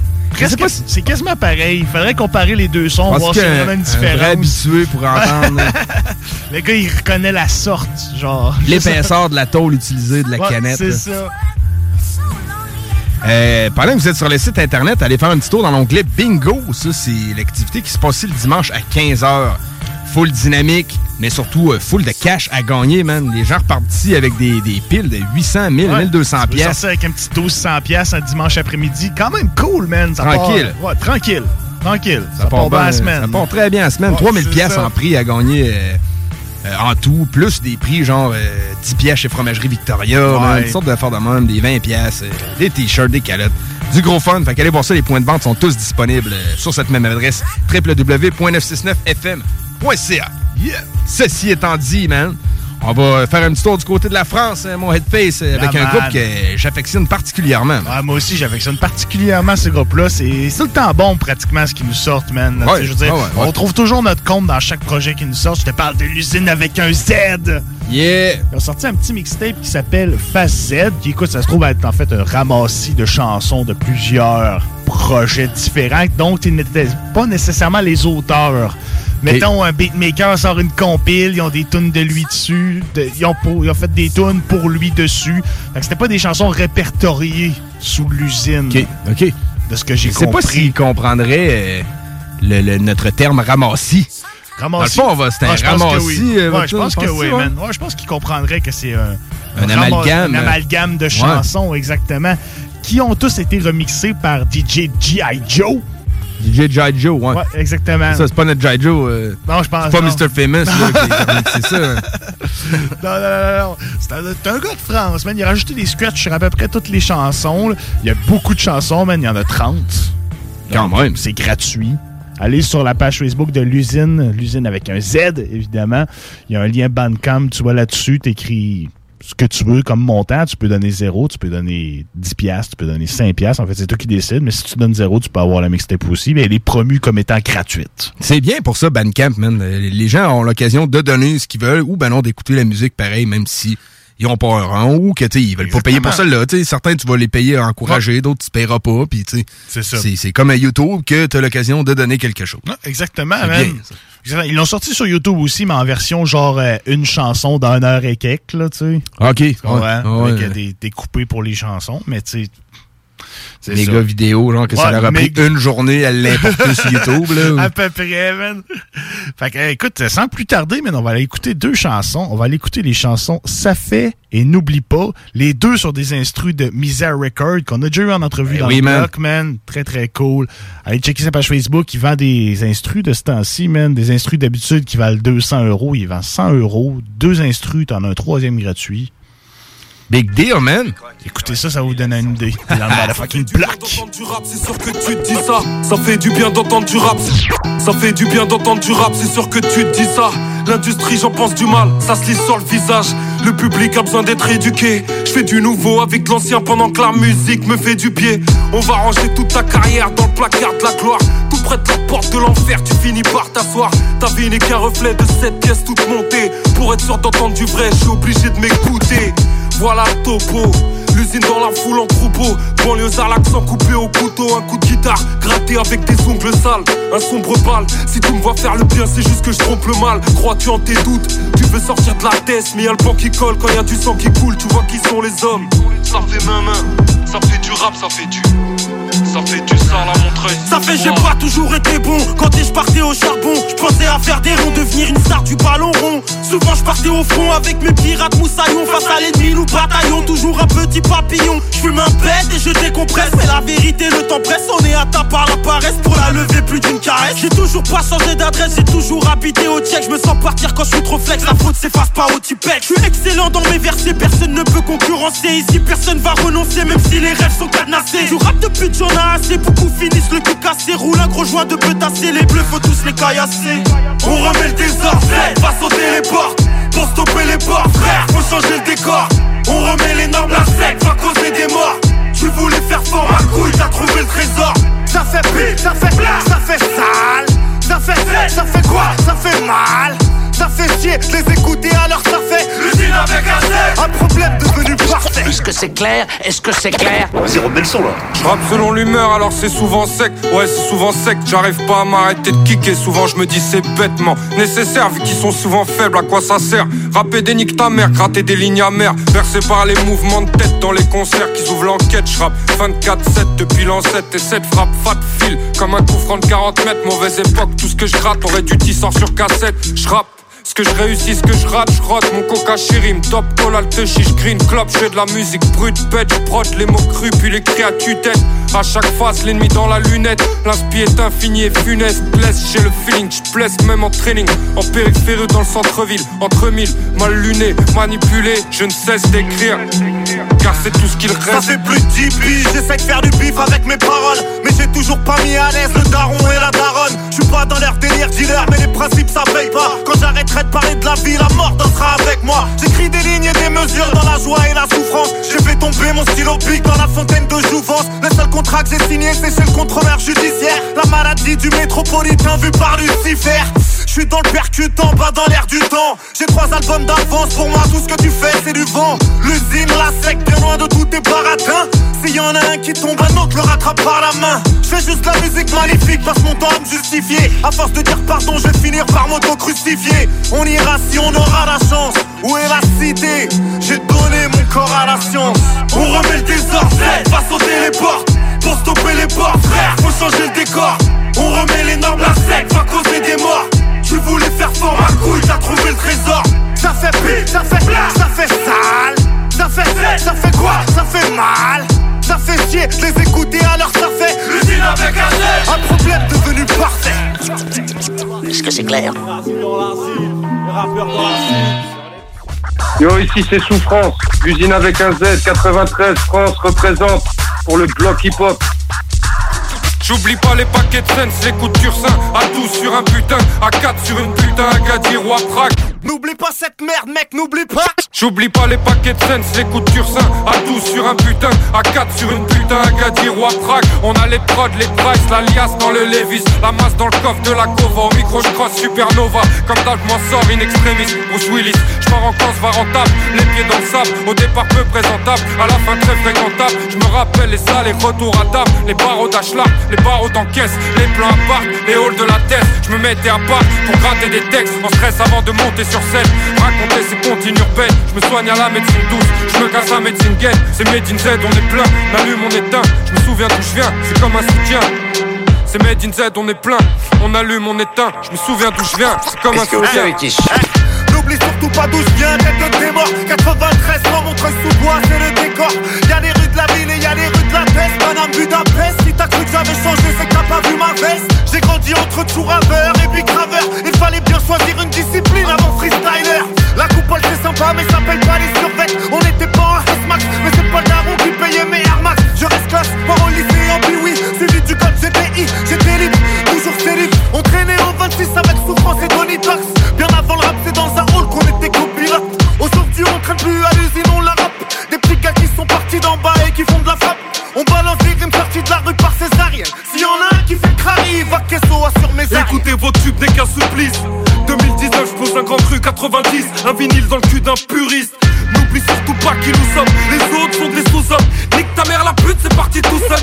C'est quasiment pareil. Il faudrait comparer les deux sons, Parce voir a qu'un- vraiment une un différence. vrai habitué pour entendre [laughs] Le gars, il reconnaît la sorte, genre. l'épaisseur de la tôle utilisée de la Ouais, canette. C'est ça. Euh, pendant que vous êtes sur le site internet, allez faire un petit tour dans l'onglet Bingo. Ça, c'est l'activité qui se passe le dimanche à 15h. Full dynamique, mais surtout euh, full de cash à gagner, man. Les gens repartent ici avec des, des piles de 800, 1000, Ouais. 1200 Tu peux pièces. avec un petit 1200 pièces un dimanche après-midi. Quand même cool, man. Ça Tranquille. part- ouais, tranquille. Tranquille. Ça, Ça part, bien bien- la semaine. Ça part très bien la semaine. Ouais, 3000 c'est pièces en prix à gagner euh, euh, en tout, plus des prix genre euh, 10 pièces chez Fromagerie Victoria, Ouais. man, toutes sortes d'affaires de même, des 20 pièces, euh, des t-shirts, des calottes. Du gros fun. Fait qu'allez voir ça, les points de vente sont tous disponibles euh, sur cette même adresse www.969fm.ca. Yeah! Ceci étant dit, man, on va faire un petit tour du côté de la France, hein, mon headface, euh, avec La un man. groupe que j'affectionne particulièrement. Ouais, moi aussi, j'affectionne particulièrement ce groupe-là. C'est tout le temps bon, pratiquement, ce qu'ils nous sortent, man. Ouais, je veux dire, ouais, on trouve toujours notre compte dans chaque projet qui nous sort. Je te parle de l'usine avec un Z. Yeah! Ils ont sorti un petit mixtape qui s'appelle Phase Z, qui, écoute, ça se trouve être en fait un ramassis de chansons de plusieurs projets différents, dont ils n'étaient pas nécessairement les auteurs. Mettons, un beatmaker sort une compile, ils ont des tunes de lui dessus, de- ils, ont pour- ils ont fait des tunes pour lui dessus. Que c'était pas des chansons répertoriées sous l'usine. OK, OK. De ce que j'ai Je sais compris. pas s'ils comprendraient euh, le, le- notre terme ramassis. Ramassis. Dans le fond, on va- un Ah, je pense que ramassis, oui. euh, Ouais, je pense que oui, ouais? man. Ouais, je pense qu'ils comprendraient que c'est un, Un rama- amalgame, un euh, amalgame de ouais. chansons, exactement, qui ont tous été remixés par DJ G.I. Joe? DJ Jai Joe, ouais. Ouais, exactement. Ça, c'est pas notre Jai Joe. euh, Non, je pense C'est pas non. Mr. Famous, là, c'est ça. hein. [laughs] Non, non, non, non. C'est un, gars de France, man. Il a rajouté des scratchs sur à peu près toutes les chansons. là. Il y a beaucoup de chansons, man. Il y en a 30. Quand même. C'est gratuit. Allez sur la page Facebook de l'usine, l'usine avec un Z, évidemment. Il y a un lien Bandcamp, tu vois là-dessus, t'écris ce que tu veux comme montant. Tu peux donner 0, tu peux donner 10 piastres, tu peux donner 5 piastres. En fait, c'est toi qui décides. Mais si tu donnes 0, tu peux avoir la mixtape aussi. Mais elle est promue comme étant gratuite. C'est bien pour ça, Bandcamp, man. Les gens ont l'occasion de donner ce qu'ils veulent ou ben non, d'écouter la musique pareil, même si ils ont pas un rang ou que, tu ils veulent pas payer pour ça, là. Tu certains, tu vas les payer à encourager, d'autres, tu paieras pas, puis tu. C'est ça. C'est c'est comme à YouTube que tu as l'occasion de donner quelque chose. Exactement, man. bien. Ils l'ont sorti sur YouTube aussi, mais en version genre euh, une chanson d'une heure et quelques, là, tu sais. OK. Comprends? Ouais, Avec ouais. euh, des, des coupés pour les chansons, mais tu sais. C'est Les gars vidéo, genre que ça leur a pris une journée à l'importer sur YouTube, là. [laughs] À peu près, man. Fait que, écoute, sans plus tarder, man, on va aller écouter deux chansons. On va aller écouter les chansons Ça fait et N'oublie pas. Les deux sur des instrus de Misère Record qu'on a déjà eu en entrevue Ben dans oui, le man. bloc, man. Très, très cool. Allez checker sa page Facebook. Il vend des instrus de ce temps-ci, man. Des instrus d'habitude qui valent 200 euros. Il vend 100 euros. Deux instrus, t'en as un troisième gratuit. Big deal, man. Écoutez ça, ça vous donner une idée. [laughs] Bloc. du rap, c'est sûr que tu te dis ça. Ça fait du bien d'entendre du rap. Ça fait du bien d'entendre du rap, c'est sûr que tu te dis ça. L'industrie, j'en pense du mal, ça se lit sur le visage. Le public a besoin d'être éduqué. Je fais du nouveau avec l'ancien pendant que la musique me fait du pied. On va ranger toute ta carrière dans le placard de la gloire. Tout près de la porte de l'enfer, tu finis par t'asseoir. Ta vie n'est qu'un reflet de cette pièce toute montée. Pour être sûr d'entendre du vrai, je suis obligé de m'écouter. Voilà le topo. L'usine dans la foule en troupeau. Banlieusard, l'accent coupé au couteau. Un coup de guitare gratté avec des ongles sales. Un sombre bal. Si tu me vois faire le bien, c'est juste que je trompe le mal. Crois-tu en tes doutes? Tu veux sortir de la tête, mais y a le banc qui colle. Quand y a du sang qui coule, tu vois qui sont les hommes. Ça fait du Montreuil. Ça fait j'ai pas toujours été bon. Quand je partais au charbon? Je pensais à faire des ronds Devenir une star du ballon rond. Souvent je partais au front Avec mes pirates moussaillons. Face à l'ennemi nous bataillons. Toujours un petit papillon. Je fume un bête et je décompresse. C'est la vérité le temps presse. On est atteint par la paresse. Pour la lever plus d'une caresse. J'ai toujours pas changé d'adresse. J'ai toujours habité au check Je me sens partir quand je suis trop flex. La faute s'efface pas au tipec Je suis excellent dans mes versets. Personne ne peut concurrencer. Ici personne va renoncer Même si les rêves sont cadenassés. Du rap de pute ai assez Beaucoup finissent le cul cassé. Roule un gros joint de petassé Les bleus faut tous les caillasser. On remet le désordre, sauter les portes. Pour stopper les portes, frère, faut changer le décor. On remet les normes, la sec va causer des morts. Tu voulais faire fort, ma couille, t'as trouvé le trésor. Ça fait pire, ça fait ça fait sale. Ça fait ça fait quoi? Ça fait mal ça fait chier de les écouter alors ça fait L'usine avec un Z. Un problème devenu parfait. Est-ce que c'est clair? Est-ce que c'est clair? Vas-y, remets le son là. Je rappe selon l'humeur, alors c'est souvent sec. Ouais, c'est souvent sec, j'arrive pas à m'arrêter de kicker. Souvent je me dis c'est bêtement nécessaire Vu qu'ils sont souvent faibles, à quoi ça sert? Rapper des niques ta mère, gratter des lignes amères. Versé par les mouvements de tête dans les concerts Qui ouvrent l'enquête, je rappe 24-7 depuis l'ancêtre Et cette frappe fat fil comme un coup franc de 40 mètres Mauvaise époque, tout ce que je gratte aurait dû t'y sort sur cassette. Je rappe ce que je réussis, ce que je rate, je rote mon coca chéri, me top call, alte chiche, green club, je de la musique brute, bête, je les mots crus, puis les cris à. À chaque face, l'ennemi dans la lunette, l'inspi est infini et funeste, blesse, j'ai le feeling, je même en training, en périphérie dans le centre-ville, entre mille, mal luné, manipulé, je ne cesse d'écrire, car c'est tout ce qu'il reste. Ça fait plus de 10 piges, j'essaie de faire du bif avec mes paroles. Mais j'ai toujours pas mis à l'aise le daron et la daronne. Je pas dans leur délire dealer mais les principes ça paye pas. Quand j'arrêterai de parler de la vie, la mort dansera avec moi. J'écris des lignes et des mesures dans la joie et la souffrance. J'ai fait tomber mon stylo pique dans la fontaine de jouvence contrat que j'ai signé c'est chez le contrôleur judiciaire. La maladie du métropolitain vu par Lucifer. Je suis dans le percutant, pas dans l'air du temps. J'ai trois albums d'avance, pour moi tout ce que tu fais c'est du vent. L'usine, la sec, bien loin de tous tes baratins. S'il y en a un qui tombe, un autre le rattrape par la main. Je fais juste la musique magnifique, passe mon temps à me justifier. À force de dire pardon, je vais finir par m'auto-crucifier. On ira si on aura la chance. Où est la cité? J'ai donné mon corps à la science. On remet le désordre, va sauter les portes Pour stopper les portes, frère, faut changer le décor. On remet les normes, la sec va causer des morts. Tu voulais faire fort, ma couille, t'as trouvé le trésor. Ça fait pire, ça fait ça fait sale. Ça fait ça fait quoi? Ça fait mal. Ça fait chier, je les écoutais alors ça fait L'usine avec un Z. Un problème devenu parfait. Est-ce que c'est clair? Yo, ici c'est Souffrance, l'usine avec un Z, 93, France représente pour le bloc hip-hop. J'oublie pas les paquets de scènes, les coups de À 12 sur un putain, à 4 sur une putain Agadir ou à Prague N'oublie pas cette merde mec, n'oublie pas. J'oublie pas les paquets de scènes, les coups de turcin À 12 sur un putain, à 4 sur une putain Agadir ou à Prague. On a les prods, les price, la liasse dans le Levis. La masse dans le coffre de la cova. Au micro je croise Supernova. Comme d'hab m'en sors in extremis. Bruce Willis, je pars en cause, va rentable. Les pieds dans le sable, au départ peu présentable. À la fin très fréquentable. Je me rappelle les salles, les retours à table. Les barreaux d'Ashlar, les barreaux d'encaisse. Les plans à part, les halls de la tête. Je me mettais à part pour gratter des textes. En stress avant de monter sur scène. Raconter ces comptines urbaines. Je me soigne à la médecine douce. Je me casse à médecine gaine. C'est Made in Z, on est plein. N'allume, on éteint Je me souviens d'où je viens. C'est comme un soutien. C'est Made in Z, on est plein. On allume, on éteint. Je me souviens d'où je viens. C'est comme un soutien N'oublie surtout pas d'où je viens, tête de témor 93, sans mon treuil sous bois, c'est le décor. Y'a les rues de la ville et y'a les rues de la peste. Madame Budapest, si t'as cru que j'avais changé, c'est que t'as pas vu ma veste. J'ai grandi entre tout raveur et puis graveur. Il fallait bien choisir une discipline avant freestyler. La coupole c'est sympa mais ça paye pas les survêtes. On était pas en S-Max, mais c'est pas le daron qui payait mes Air Max. Je reste classe, pas au lycée en oui Suivi du code GTI, j'étais libre, toujours célib On traînait en 26 avec souffrance et Tox traîne plus à l'usine, on la rappe. Des petits gars qui sont partis d'en bas et qui font de la frappe. On balance des rimes sorties de la rue par césarienne S'il y en a un qui fait crari, va qu'esso sur mes arrières Écoutez vos tubes n'est qu'un supplice 2019 je pose un grand cru 90 Un vinyle dans le cul d'un puriste. N'oublie surtout pas qui nous sommes. Les autres sont des sous-hommes. Nique ta mère la pute c'est parti tout seul.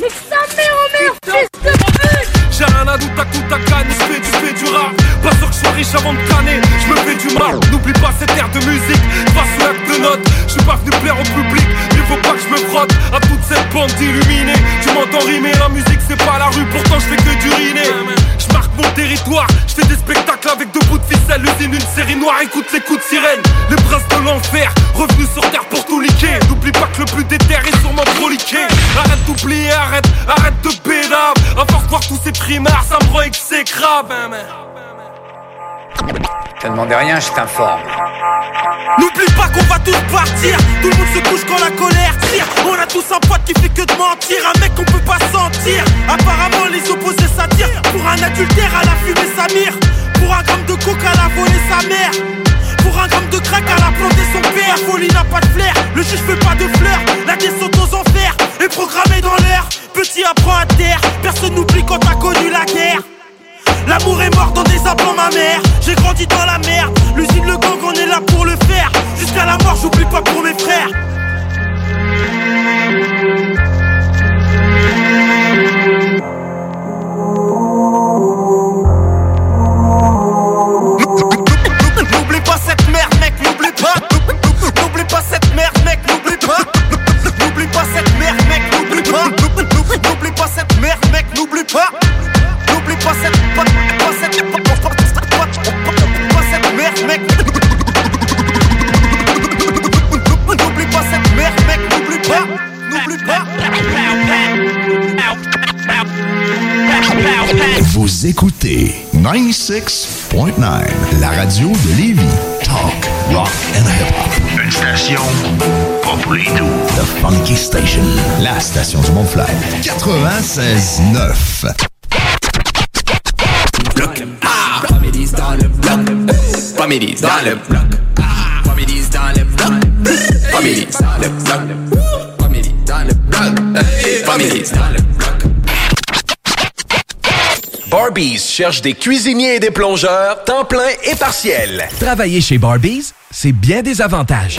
Nique sa mère, oh merde, fils de pute Rien à à coup ta canne Je fais du fais du rap. Pas sûr que je sois riche avant de canner Je me fais du mal. N'oublie pas cette air de musique Pas sous l'acte de notes. Je suis pas venu plaire au public Il faut pas que je me frotte À toute cette bande d'illuminés. Tu m'entends rimer La musique c'est pas la rue Pourtant je fais que d'uriner Je marque mon territoire Je fais des spectacles avec deux bouts de ficelle. Usine une série noire Écoute les coups de sirène. Les princes de l'enfer Revenus sur terre pour tout liquer. N'oublie pas que le plus déter est sûrement trop liqué Arrête d'oublier, arrête, arrête de pédave À voir tous ces Ça me exécrable hein, Te rien, je t'informe. N'oublie pas qu'on va tous partir. Tout le monde se couche quand la colère tire. On a tous un pote qui fait que de mentir. Un mec qu'on peut pas sentir. Apparemment les opposés s'attirent. Pour un adultère à la fumée sa mire. Pour un gramme de coke à la voler sa mère. Pour un gramme de crack à la planter son père. La folie n'a pas de flair, le juge fait pas de fleurs. La descente aux enfers est programmée dans l'air Petit apprend à terre, personne n'oublie quand t'as connu la guerre. L'amour est mort dans des implants ma mère. J'ai grandi dans la merde. L'usine le gang on est là pour le faire. Jusqu'à la mort j'oublie pas pour mes frères. N'oublie pas cette merde mec N'oublie pas. N'oublie pas cette merde mec N'oublie pas N'oublie pas cette merde mec N'oublie pas. N'oublie pas cette merde mec N'oublie pas. N'oublie pas cette pas, pas cette pas, pas, pas, pas, pas cette merde mec. N'oublie pas cette merde mec N'oublie pas. N'oublie pas. Vous écoutez 96.9, la radio de Lévis. Talk, rock and hip-hop. Une station pas les. The Funky Station, la station du Mont-Fly. 96.9. bloc. Ah, dans le bloc. Dans le bloc. Ah, Families dans le bloc. Families dans le bloc. Families dans le bloc. Families dans le bloc. Barbies cherche des cuisiniers et des plongeurs, temps plein et partiel. Travailler chez Barbies, c'est bien des avantages.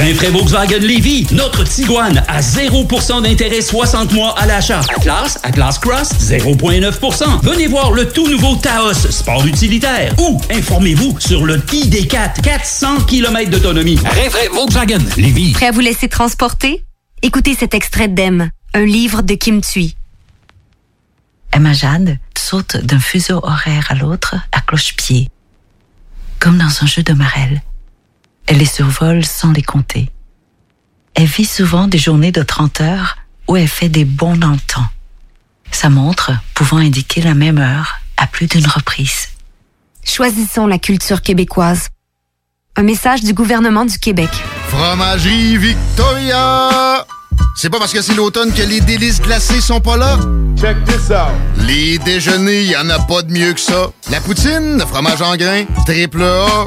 Rinfraie Volkswagen Lévy, notre Tiguan à 0% d'intérêt 60 mois à l'achat. Atlas, Atlas Cross, 0,9%. Venez voir le tout nouveau Taos, sport utilitaire. Ou informez-vous sur le ID4, 400 km d'autonomie. Rinfraie Volkswagen Lévy. Prêt à vous laisser transporter? Écoutez cet extrait d'Em, un livre de Kim Thuy. Emma Jade saute d'un fuseau horaire à l'autre à cloche-pied, comme dans un jeu de marelle. Elle les survole sans les compter. Elle vit souvent des journées de 30 heures où elle fait des bons dans le temps. Sa montre pouvant indiquer la même heure à plus d'une reprise. Choisissons la culture québécoise. Un message du gouvernement du Québec. Fromagerie Victoria! C'est pas parce que c'est l'automne que les délices glacées sont pas là? Check this out! Les déjeuners, y en a pas de mieux que ça. La poutine, le fromage en grains, triple A.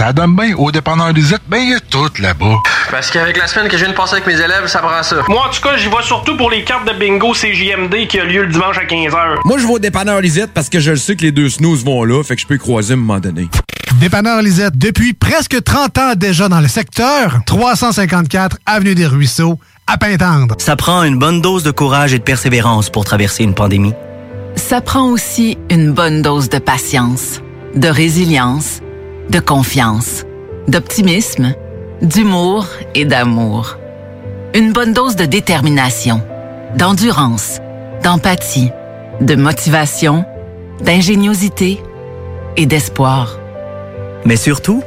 Ça donne bien au dépanneur Lisette, ben il y a tout là-bas. Parce qu'avec la semaine que je viens de passer avec mes élèves, ça prend ça. Moi, en tout cas, j'y vais surtout pour les cartes de bingo CJMD qui a lieu le dimanche à 15h. Moi, je vais au dépanneur Lisette parce que je le sais que les deux snooze vont là, fait que je peux y croiser à un moment donné. Dépanneur Lisette, depuis presque 30 ans déjà dans le secteur, 354 Avenue des Ruisseaux, à Pintendre. Ça prend une bonne dose de courage et de persévérance pour traverser une pandémie. Ça prend aussi une bonne dose de patience, de résilience, de confiance, d'optimisme, d'humour et d'amour. Une bonne dose de détermination, d'endurance, d'empathie, de motivation, d'ingéniosité et d'espoir. Mais surtout,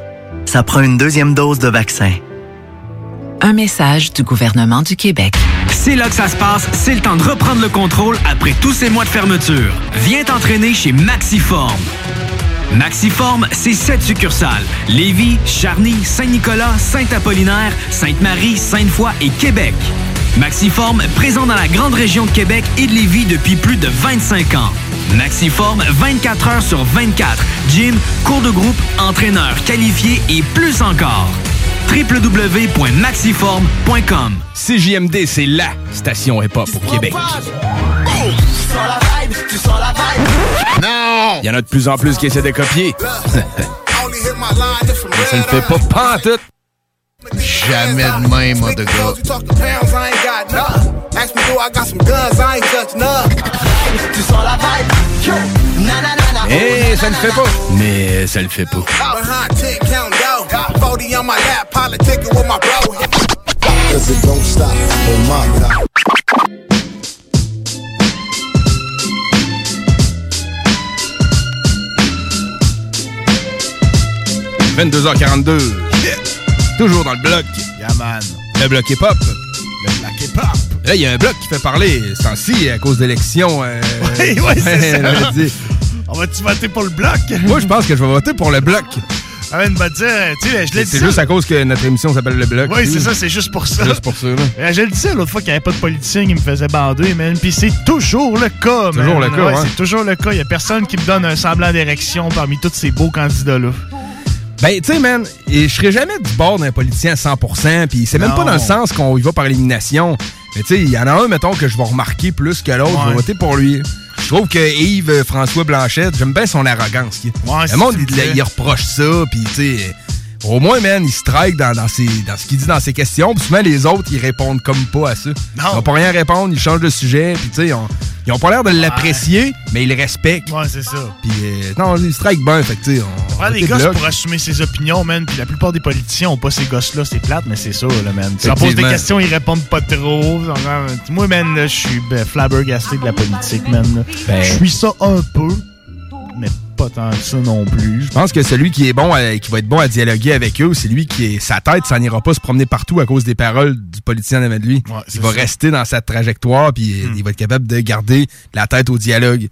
ça prend une deuxième dose de vaccin. Un message du gouvernement du Québec. C'est là que ça se passe, c'est le temps de reprendre le contrôle après tous ces mois de fermeture. Viens t'entraîner chez Maxiform. Maxiform, c'est sept succursales. Lévis, Charny, Saint-Nicolas, Saint-Apollinaire, Sainte-Marie, Sainte-Foy et Québec. Maxiform, présent dans la grande région de Québec et de Lévis depuis plus de 25 ans. Maxiform, 24 heures sur 24. Gym, cours de groupe, entraîneur qualifié et plus encore. www.maxiform.com CJMD, c'est LA station hip-hop au Québec. Il y en a de plus en plus qui essaient de copier. Mais [laughs] ça ne fait pas tout. Jamais de même, moi, de gars. Eh, ça ne fait pas. Mais ça le fait pas. Cause it don't stop on my 22h42. Toujours dans le bloc. Yeah, man. Le bloc hip-hop. Le bloc hip-hop. Là, il y a un bloc qui fait parler ce temps-ci à cause d'élections. Euh... [laughs] Oui, oui, c'est ça. On va-tu voter pour le bloc? Moi, je pense que je vais voter pour le bloc. Ah, ben, dire, tu sais, je l'ai dit. C'est juste à cause que notre émission s'appelle Le Bloc. Oui, c'est ça, c'est juste pour ça. Juste pour ça, là. Euh, Je le disais l'autre fois qu'il n'y avait pas de politicien qui me faisait bander, man. Puis c'est toujours le cas, man. Toujours le cas, Ouais, hein. C'est toujours le cas. Il n'y a personne qui me donne un semblant d'érection parmi tous ces beaux candidats-là. Ben, tu sais, man, et je serais jamais du bord d'un politicien à 100%, puis c'est même pas dans le sens qu'on y va par élimination. Mais tu sais, il y en a un, mettons, que je vais remarquer plus que l'autre, je vais voter pour lui. Je trouve que Yves euh, François Blanchette, j'aime bien son arrogance. Ouais, le monde, il, il reproche ça, puis tu sais, au moins, man, il strike dans, dans, ses- dans ce qu'il dit dans ses questions, puis souvent les autres, ils répondent comme pas à ça. Ils n'ont pas rien répondre, ils changent de sujet, puis tu sais, ils ont, ils ont pas l'air de l'apprécier, mais ils le respectent. Ouais, c'est ça. Puis euh, non, ils strike bien, fait que tu sais, on. Des vote gosses pour assumer ses opinions, man. Puis la plupart des politiciens ont pas ces gosses-là. C'est plate, mais c'est ça, là, man. Tu leur poses des questions, ils répondent pas trop. Moi, man, là, je suis ben, flabbergasté de la politique, man. Ben- Je suis ça un peu, pas pas tant que ça non plus. Je pense que celui qui est bon, à- qui va être bon à dialoguer avec eux, c'est lui qui est sa tête, ça n'ira pas se promener partout à cause des paroles du politicien en avant de lui. c'est il va ça. Hmm. rester dans sa trajectoire, puis il va être capable de garder la tête au dialogue.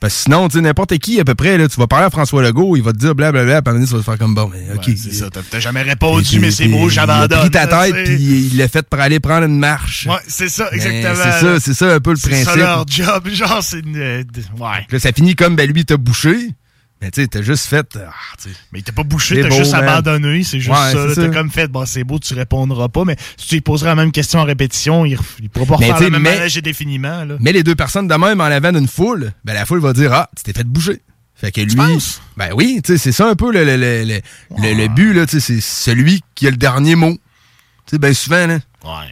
Parce que sinon, tu sais, n'importe qui, à peu près, là, tu vas parler à François Legault, il va te dire blablabla, puis à un moment donné, tu vas te faire comme bon, mais ok. c'est ça, t'as jamais répondu, mais c'est beau, Il j'abandonne. a pris ta tête, puis il l'a fait pour aller prendre une marche. Ouais, c'est ça, exactement. C'est ça, c'est ça un peu le C'est principe. ça leur job, [laughs] genre, c'est une... euh, Ouais. Là, ça finit comme, ben lui, t'as bouché. Mais tu sais, t'as juste fait. ah, tu sais. Mais t'as pas bouché, t'as juste man. abandonné, c'est juste Ouais, ça. T'as comme fait, bon, c'est beau, tu répondras pas, mais si tu lui poserais la même question en répétition, il, il pourra pas refaire le même mais- manège indéfiniment, là. Mais les deux personnes de même en avant d'une foule, ben la foule va dire Ah, tu t'es fait bouger. Fait que lui. Ben oui, tu sais, c'est ça un peu le, le, le, le, le- le but, là, c'est celui qui a le dernier mot. Tu sais, ben souvent, là. Ouais.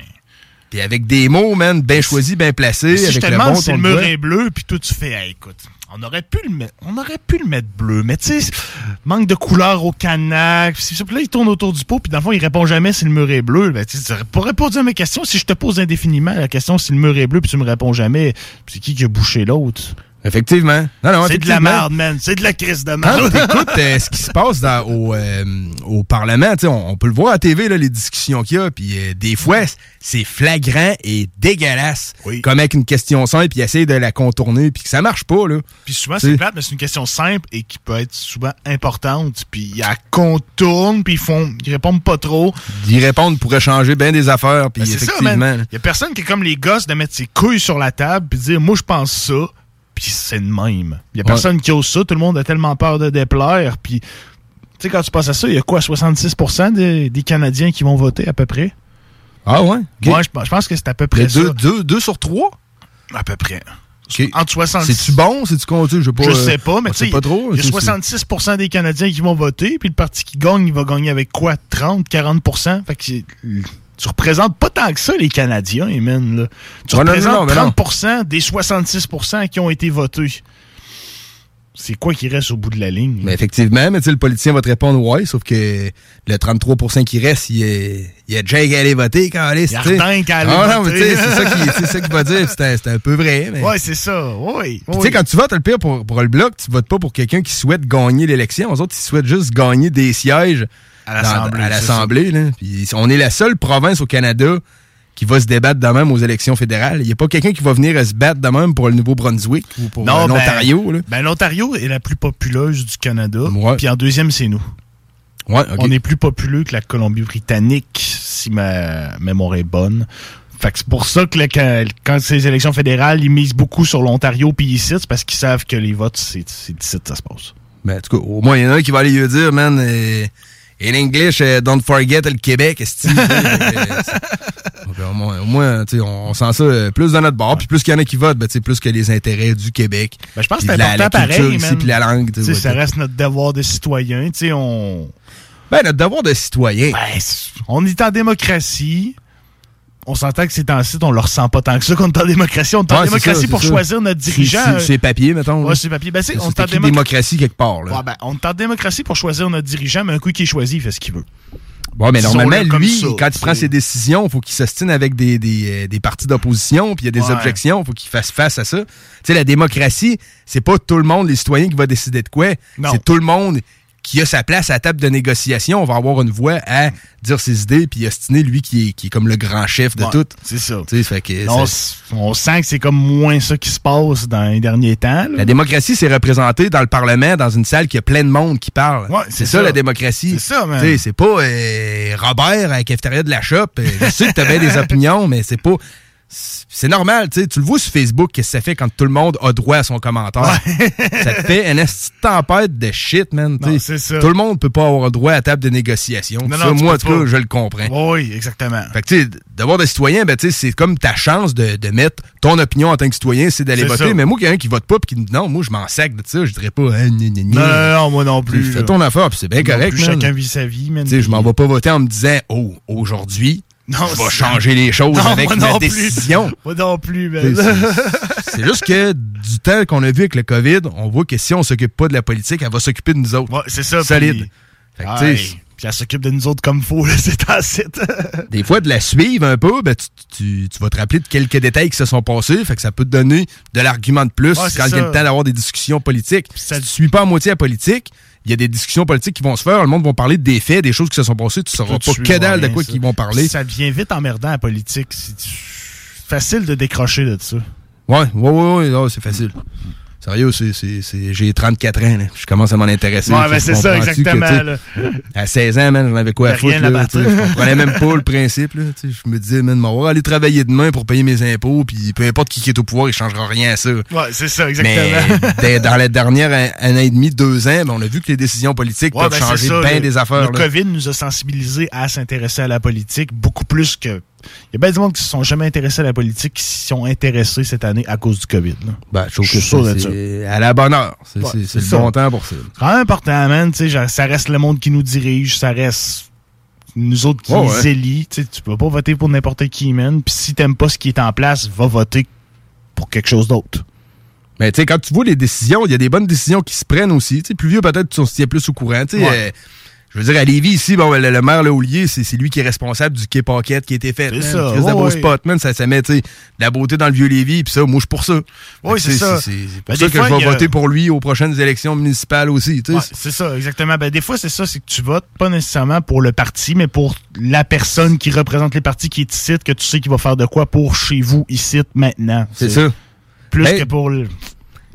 Puis avec des mots, man, bien choisis, bien placés. si avec je te le demande bon si le mur est bleu, puis toi tu fais, Hey, écoute, on aurait pu le mettre, on aurait pu le mettre bleu, mais tu sais, manque de couleur au canac. Puis là, il tourne autour du pot, puis dans le fond, il répond jamais si le mur est bleu. Ben, tu pas répondu à mes questions. Si je te pose indéfiniment la question si le mur est bleu, puis tu me réponds jamais, c'est qui qui a bouché l'autre? Effectivement. Non, non, c'est de la merde, man. C'est de la crise de Quand merde. t'écoutes [laughs] euh, ce qui se passe dans- au, euh, au Parlement, tu sais, on, on peut le voir à TV, là, les discussions qu'il y a, puis euh, des fois, c'est flagrant et dégueulasse. Comme avec une question simple, puis essayer de la contourner, puis que ça marche pas, là. Puis souvent, c'est plate, mais c'est une question simple et qui peut être souvent importante. Puis il y a contourne, puis ils font, ils répondent pas trop. D'y répondre pourrait changer bien des affaires, puis Ben, c'est ça, effectivement. Il y a personne qui est comme les gosses de mettre ses couilles sur la table puis de dire, moi, je pense ça, puis c'est de même. Il y a Ouais. personne qui ose ça. Tout le monde a tellement peur de déplaire. Puis, tu sais, quand tu passes à ça, il y a quoi, 66% des, des Canadiens qui vont voter à peu près? Ah ouais? Moi, je, pense- je pense que c'est à peu près deux, ça. deux, deux sur trois? À peu près. Ok. Entre 60 C'est-tu bon? C'est-tu con? tu sais, Je sais pas, Je euh, sais pas, mais tu sais, il y a c'est- 66% des Canadiens qui vont voter, puis le parti qui gagne, il va gagner avec quoi? 30, 40%? Fait que c'est- tu représentes pas tant que ça, les Canadiens, man, là. Tu non, représentes non, non, mais non. 30% des 66% qui ont été votés. C'est quoi qui reste au bout de la ligne? Mais effectivement, mais le politicien va te répondre ouais, sauf que le 33% qui reste, il, est, il a déjà allé voter quand Il y a rien qu'à aller Ah non, mais voter. c'est ça qui- qu'il va dire, c'est un- peu vrai. Mais... Ouais, c'est ça. Oui. Tu sais, quand tu votes, le pire pour, pour le bloc, tu votes pas pour quelqu'un qui souhaite gagner l'élection. Les autres, ils souhaitent juste gagner des sièges À l'Assemblée, on est la seule province au Canada qui va se débattre de même aux élections fédérales. Il n'y a pas quelqu'un qui va venir se battre de même pour le Nouveau-Brunswick ou pour euh, ben- l'Ontario. Ben, l'Ontario est la plus populeuse du Canada. Puis en deuxième, c'est nous. Ouais. On est plus populeux que la Colombie-Britannique, si ma mémoire est bonne. Fait que c'est pour ça que le- quand, quand c'est les élections fédérales, ils misent beaucoup sur l'Ontario puis ici, c'est parce qu'ils savent que les votes, c'est c'est ici que ça se passe. Ben, en tout cas, au moins, il y en a un qui va aller lui dire, man, euh, in English, euh, don't forget le Québec, esti. Donc, [laughs] au moins, on, on sent ça euh, plus de notre bord. Puis plus qu'il y en a qui votent, ben, plus que les intérêts du Québec. Ben, je pense que c'est important la culture pareil, ici, puis la langue. Ça reste notre devoir de citoyen. Tu sais, on... Ben, notre devoir de citoyen. Ben, on est en démocratie. On s'entend que ces temps-ci, on le ressent pas tant que ça qu'on est en démocratie. On est en Ouais, c'est démocratie ça, pour c'est ça. choisir notre C'est- dirigeant. c'est- C'est papier, mettons. Ouais, c'est papier. Ben, c'est- on est c'est en démocratie quelque part. Là. Ouais, ben, on est en démocratie pour choisir notre dirigeant, mais un coup qui est choisi, il fait ce qu'il veut. Bon, mais normalement, lui, ça, quand il prend c'est- ses décisions, il faut qu'il s'ostine avec des, des, euh, des partis d'opposition, puis il y a des Ouais. objections, il faut qu'il fasse face à ça. Tu sais, la démocratie, c'est pas tout le monde, les citoyens, qui va décider de quoi. C'est tout le monde qui a sa place à la table de négociation. On va avoir une voix à dire ses idées, puis ostiner lui qui est, qui est comme le grand chef de Ouais, tout. C'est ça. Tu sais, fait que on, on sent que c'est comme moins ça qui se passe dans les derniers temps. là. la démocratie, c'est représenté dans le Parlement, dans une salle qui a plein de monde qui parle. Ouais, c'est ça, ça. la démocratie. C'est ça, C'est pas euh, Robert à la cafétéria de la shop. Euh, Je sais que tu bien des [laughs] opinions, mais c'est pas. C'est normal, tu sais. Tu le vois sur Facebook, qu'est-ce que ça fait quand tout le monde a droit à son commentaire? ça te fait une [laughs] tempête de shit, man. Non, ça. Tout le monde peut pas avoir droit à la table de négociation. Non, Ça, non, moi, en tout cas, je le comprends. Oui, exactement. Fait que, tu sais, d'avoir des citoyens, ben, c'est comme ta chance de, de mettre ton opinion en tant que citoyen, c'est d'aller voter. ça. Mais moi, quelqu'un qui vote pas puis qui me dit non, moi, je m'en sac de ça, je dirais pas, hein, gna, gna, gna. Non, non, moi non plus. Fais ton affaire, puis c'est bien correct, plus. Chacun vit sa vie, man. Je m'en vais pas voter en me disant, oh, aujourd'hui, Non, je vais changer les choses Non, avec ma non plus. décision. Moi non plus, man. [laughs] C'est juste que du temps qu'on a vu avec le COVID, on voit que si on s'occupe pas de la politique, elle va s'occuper de nous autres. Ouais, c'est ça. Solide. puis- Fait que. Puis elle s'occupe de nous autres comme faux, [laughs] c'est site. [laughs] Des fois, de la suivre un peu, ben, tu, tu- tu vas te rappeler de quelques détails qui se sont passés. Fait que ça peut te donner de l'argument de plus Ouais, quand il y a ça. le temps d'avoir des discussions politiques. Si tu suis pas à moitié la politique, il y a des discussions politiques qui vont se faire. Le monde va parler des faits, des choses qui se sont passées. Tu sauras pas que dalle de quoi qu'ils vont parler. Ça devient vite emmerdant la politique. C'est facile de décrocher de ça. Ouais, ouais, ouais, ouais, ouais, c'est facile. Sérieux, c'est, c'est, c'est- j'ai 34 ans, là. Je commence à m'en intéresser. Ouais, ben, c'est ça, que, exactement. À 16 ans, man, j'en avais quoi à foutre, à là, sais, Je comprenais même pas le principe, là. Je me disais, man, on va aller travailler demain pour payer mes impôts, puis peu importe qui qui est au pouvoir, il changera rien à ça. Ouais, c'est ça, Mais exactement. dès- dans la dernière an, an et demi, deux ans, ben, on a vu que les décisions politiques Ouais, peuvent ben, changer bien des affaires. Le là. COVID nous a sensibilisés à s'intéresser à la politique beaucoup plus que. Il y a bien du monde qui se sont jamais intéressés à la politique qui s'y sont intéressés cette année à cause du COVID. là. Ben, je trouve que sûr de ça. à la bonne heure. C'est Ouais, le bon temps pour ça. C'est quand même important, man. genre, ça reste le monde qui nous dirige, ça reste nous autres qui les ouais. élient. Tu peux pas voter pour n'importe qui, man. Puis si t'aimes pas ce qui est en place, va voter pour quelque chose d'autre. Mais tu sais, quand tu vois les décisions, il y a des bonnes décisions qui se prennent aussi. Plus vieux, peut-être, tu es plus au courant. Ouais. euh, je veux dire, à Lévis, ici, bon, le, le maire Laulier, c'est c'est lui qui est responsable du quai Pocket qui a été fait. C'est ça, ouais, beau ouais. spot, man. Ça, ça met, tu sais, de la beauté dans le vieux Lévis, puis ça, moi, je suis pour ça. Oui, c'est ça. C'est pour Ben, ça que fois, je vais a- voter pour lui aux prochaines élections municipales aussi. Ouais, c'est ça, exactement. Ben, des fois, c'est ça, c'est que tu votes pas nécessairement pour le parti, mais pour la personne qui représente les partis qui est ici, que tu sais qu'il va faire de quoi pour chez vous, ici, maintenant. C'est ça. Plus Hey. que pour le.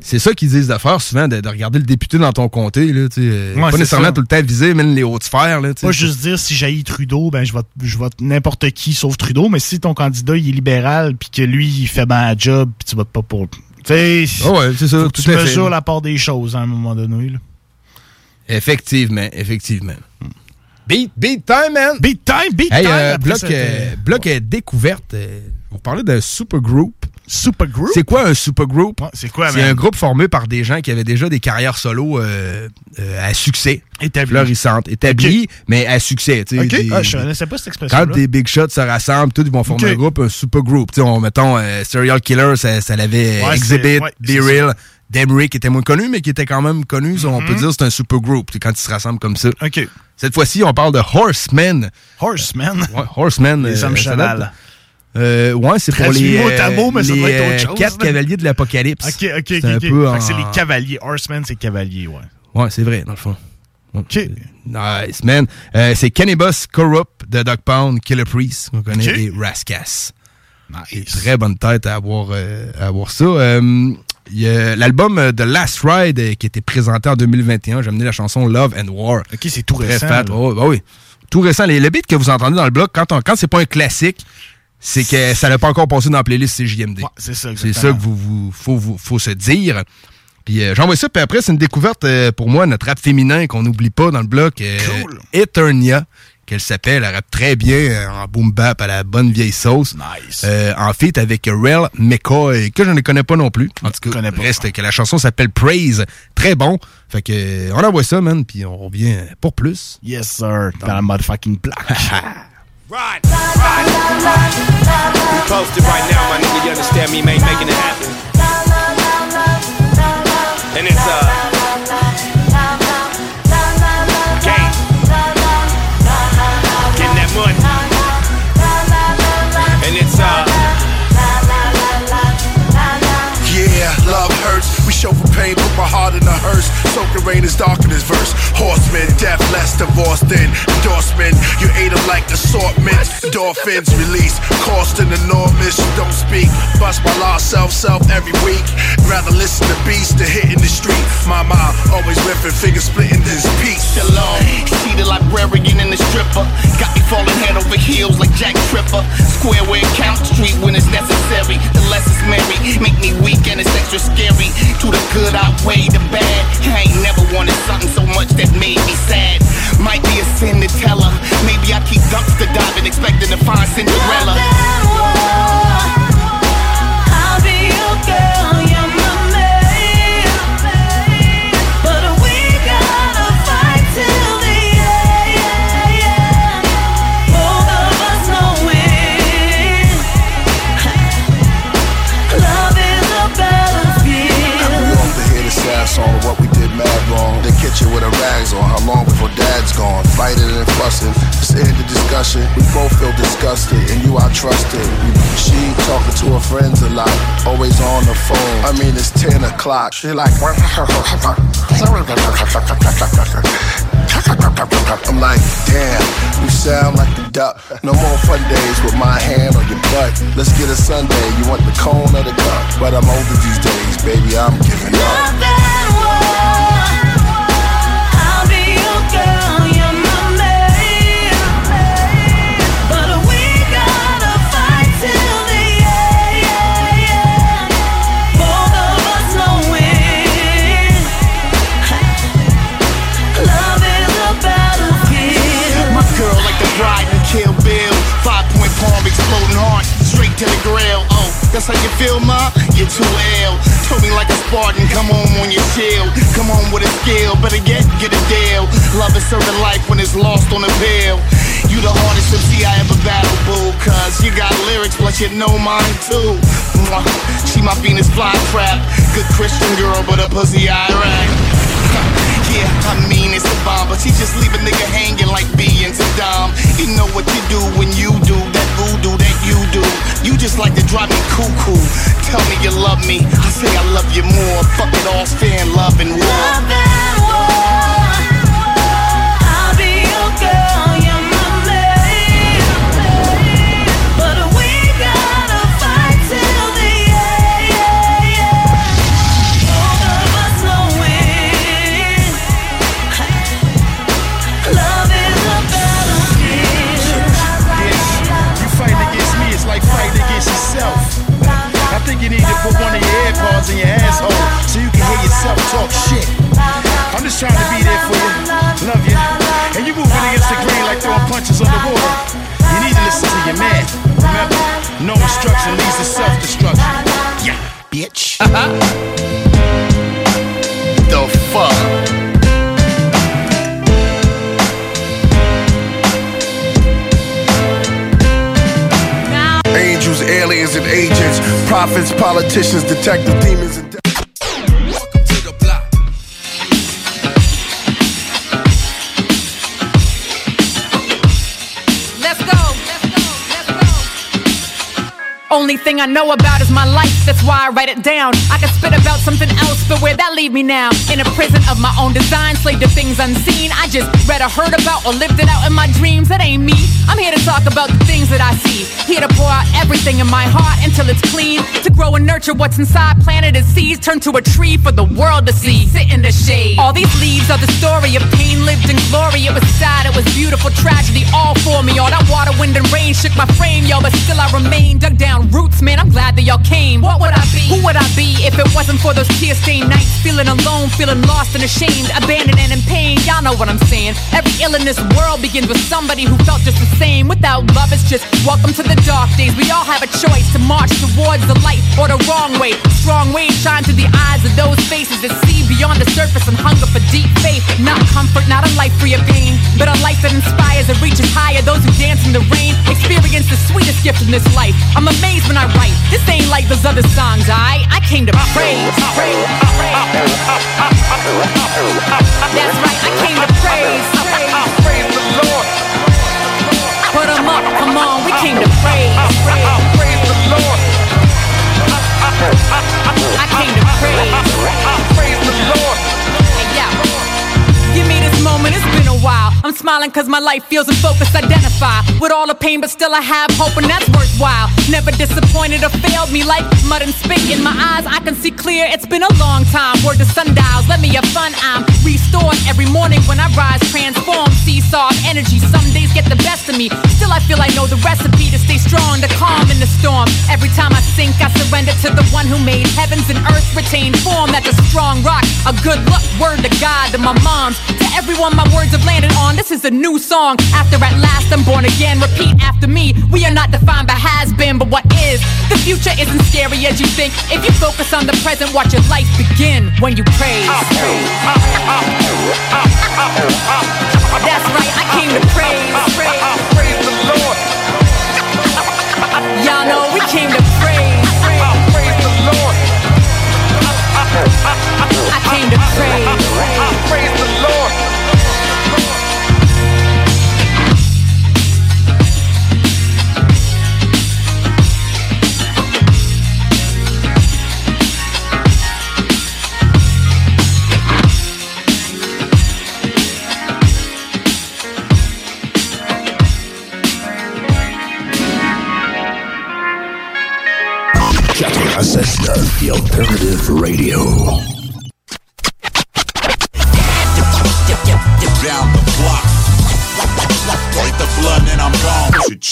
C'est ça qu'ils disent de faire souvent, de, de regarder le député dans ton comté. Là, euh, Ouais, pas nécessairement ça. tout le temps viser même les hautes sphères. Là. Pas juste dire si j'haïs Trudeau, ben je vote, je vote n'importe qui sauf Trudeau, mais si ton candidat il est libéral puis que lui il fait bien la job puis tu votes pas pour. Tu sais, Ah ouais, c'est ça, faut que tout tu à fait. mesures la part des choses à un moment donné. Là. Effectivement, effectivement. Beat, beat time, man! Beat time, beat Hey, time! euh, après bloc, euh, euh, bloc euh, découverte. euh, on parlait d'un super group. Super group? C'est quoi un super group? c'est quoi, C'est un groupe formé par des gens qui avaient déjà des carrières solo euh, euh, à succès. Établies. Florissantes. Établies, mais à succès. tu sais, Ok, des- ah, je connaissais pas cette expression-là. Quand des big shots se rassemblent, tous ils vont former un groupe, un super group. Tu sais, on, mettons, euh, Serial Killer, ça, ça l'avait Ouais, Exhibit, ouais, Be Real, Demry, qui était moins connu, mais qui était quand même connu. On peut dire que c'est un super group tu sais, quand ils se rassemblent comme ça. OK. Cette fois-ci, on parle de Horsemen. Horsemen? Ouais, Horsemen. Les hommes date- Euh, ouais, c'est pour les, mot mais ça les, doit être autre euh, chose, quatre là. cavaliers de l'apocalypse. Ok, ok, ok. C'est un ok. peu Fait que c'est en- les cavaliers. Horsemen, c'est cavalier, ouais. Ouais, c'est vrai, dans le fond. OK. Nice, man. Euh, c'est Cannibus Corrupt de Dog Pound, Killer Priest, qu'on connaît, Ok. et Rascas. Et Très bonne tête à avoir, euh, à avoir ça. Euh, il y a l'album euh, The Last Ride euh, qui été présenté en 2021. J'ai amené la chanson Love and War. Ok, c'est tout Très récent, fat. Ouais, bah oui. Tout récent. Les, le beat que vous entendez dans le bloc, quand, on, quand c'est pas un classique, c'est que ça n'a pas encore passé dans la playlist CJMD. c'est ça, C'est ça que vous, vous faut, vous- faut se dire. Puis euh, j'envoie ça, puis après, c'est une découverte euh, pour moi, notre rap féminin qu'on n'oublie pas dans le bloc. Euh, Eternia, qu'elle s'appelle, elle rappe très bien euh, en boom bap à la bonne vieille sauce. Nice. Euh, en feat avec Rel McCoy, que je ne connais pas non plus. En tout cas, reste que la chanson s'appelle Praise. Très bon. Fait que on envoie ça, man, puis on revient pour plus. Yes, sir. Dans la motherfucking plaque. [laughs] Ride, ride. We posted right now, my nigga. You understand me, man? Making it happen. And it's uh. Game. Getting that money. And it's uh. Yeah, love hurts. We show for pain, my heart in a hearse. Soaking rain is dark in this verse. Horsemen, death, less divorced than endorsement. You ate them like assortment. Dolphins release, cost an enormous. You don't speak. Bust my lost self, self every week. Rather listen to beats than hitting the street. My mind always ripping, fingers splitting this piece. Shalom, see the librarian and the stripper. Got me falling head over heels like Jack Tripper. Square where it counts, street when it's necessary. The less it's merry, make me weak and it's extra scary. To the good outweigh the bad. I ain't never wanted something so much that made me sad. Might be a sin to tell her. Maybe I keep dumpster diving, expecting to find Cinderella. I'll be your girl, you with a rags on. How long before dad's gone? Fight it and discussing. Just end the discussion. We both feel disgusted, and you I trusted. She talking to her friends a lot, always on the phone. I mean, it's 10 o'clock. She like, [laughs] I'm like, damn, you sound like the duck. No more fun days with my hand on your butt. Let's get a Sunday. You want the cone or the cup? But I'm older these days, baby. I'm giving up. To the grill. Oh, that's how you feel, ma? You're too ill. Told me like a Spartan, come home on your shield. Come home with a skill, better get, get a deal. Love is serving life when it's lost on a bill. You the hardest MC I ever battled, boo. Cause you got lyrics, plus you know mine too. Mwah. She my Venus fly trap. Good Christian girl, but a pussy Iraq. [laughs] Yeah, I mean a bomb, but she just leave a nigga hanging like being and Saddam. You know what you do when you do that voodoo that you do. You just like to drive me cuckoo. Tell me you love me, I say I love you more. Fuck it all, stand love and war. I'll put one of your AirPods in your asshole so you can hear yourself talk shit. I'm just trying to be there for you, love you. And you moving against the grain like throwing punches underwater. You need to listen to your man. Remember, no instruction leads to self-destruction. Yeah, bitch. the [laughs] prophets, politicians, detectives, demons, and. Only thing I know about is my life, that's why I write it down. I could spit about something else, but where that leave me now? In a prison of my own design, slave to things unseen. I just read or heard about or lived it out in my dreams. That ain't me. I'm here to talk about the things that I see. Here to pour out everything in my heart until it's clean. To grow and nurture what's inside, planted as seeds, turn to a tree for the world to see. Sit in the shade. All these leaves are the story of pain lived in glory. It was sad, it was beautiful, tragedy all for me. All that water, wind, and rain shook my frame, yo, but still I remain dug down roots, man. I'm glad that y'all came. What would I be? Who would I be if it wasn't for those tear stained nights? Feeling alone, feeling lost and ashamed, abandoned and in pain. Y'all know what I'm saying. Every ill in this world begins with somebody who felt just the same. Without love, it's just welcome to the dark days. We all have a choice to march towards the light or the wrong way. Strong ways shine through the eyes of those faces that see beyond the surface and hunger for deep faith. Not comfort, not a life free of pain, but a life that inspires and reaches higher. Those who dance in the rain experience the sweetest gift in this life. I'm amazed when I write. This ain't like those other songs, I I came to praise. praise, That's right, I came to praise. Praise the Lord. Up, come on, we came to praise. Praise the Lord. I came to praise. Praise the Lord. Hey, yeah. Give me this moment, it's been. I'm smiling cause my life feels in focus, identify with all the pain, but still I have hope, and that's worthwhile. Never disappointed or failed me like mud and spit in my eyes. I can see clear, it's been a long time. Word to sundials, let me have fun. I'm restored every morning when I rise, transform, seesaw energy. Some days get the best of me. Still, I feel I know the recipe to stay strong, to calm in the storm. Every time I sink, I surrender to the one who made heavens and earth retain form. That's a strong rock, a good look, word to God, to my moms, to everyone my words have landed on. This is a new song. After at last I'm born again, repeat after me. We are not defined by has been, but what is. The future isn't scary as you think. If you focus on the present, watch your life begin when you praise. That's right, I came to praise. Praise, praise the Lord. Y'all know we came to. Praise,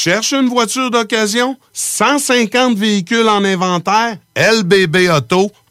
Cherches une voiture d'occasion? 150 véhicules en inventaire? lbbauto.com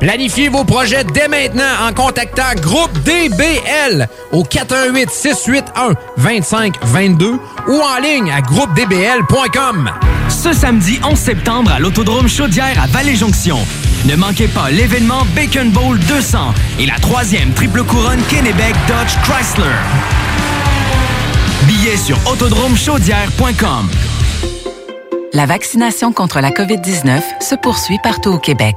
Planifiez vos projets dès maintenant en contactant Groupe DBL au 418 681 2522 ou en ligne à groupedbl.com. Ce samedi 11 septembre à l'Autodrome Chaudière à Vallée-Jonction. Ne manquez pas l'événement Bacon Bowl 200 et la troisième triple couronne Kennebec Dodge Chrysler. Billets sur autodromechaudière.com. La vaccination contre la COVID-19 se poursuit partout au Québec.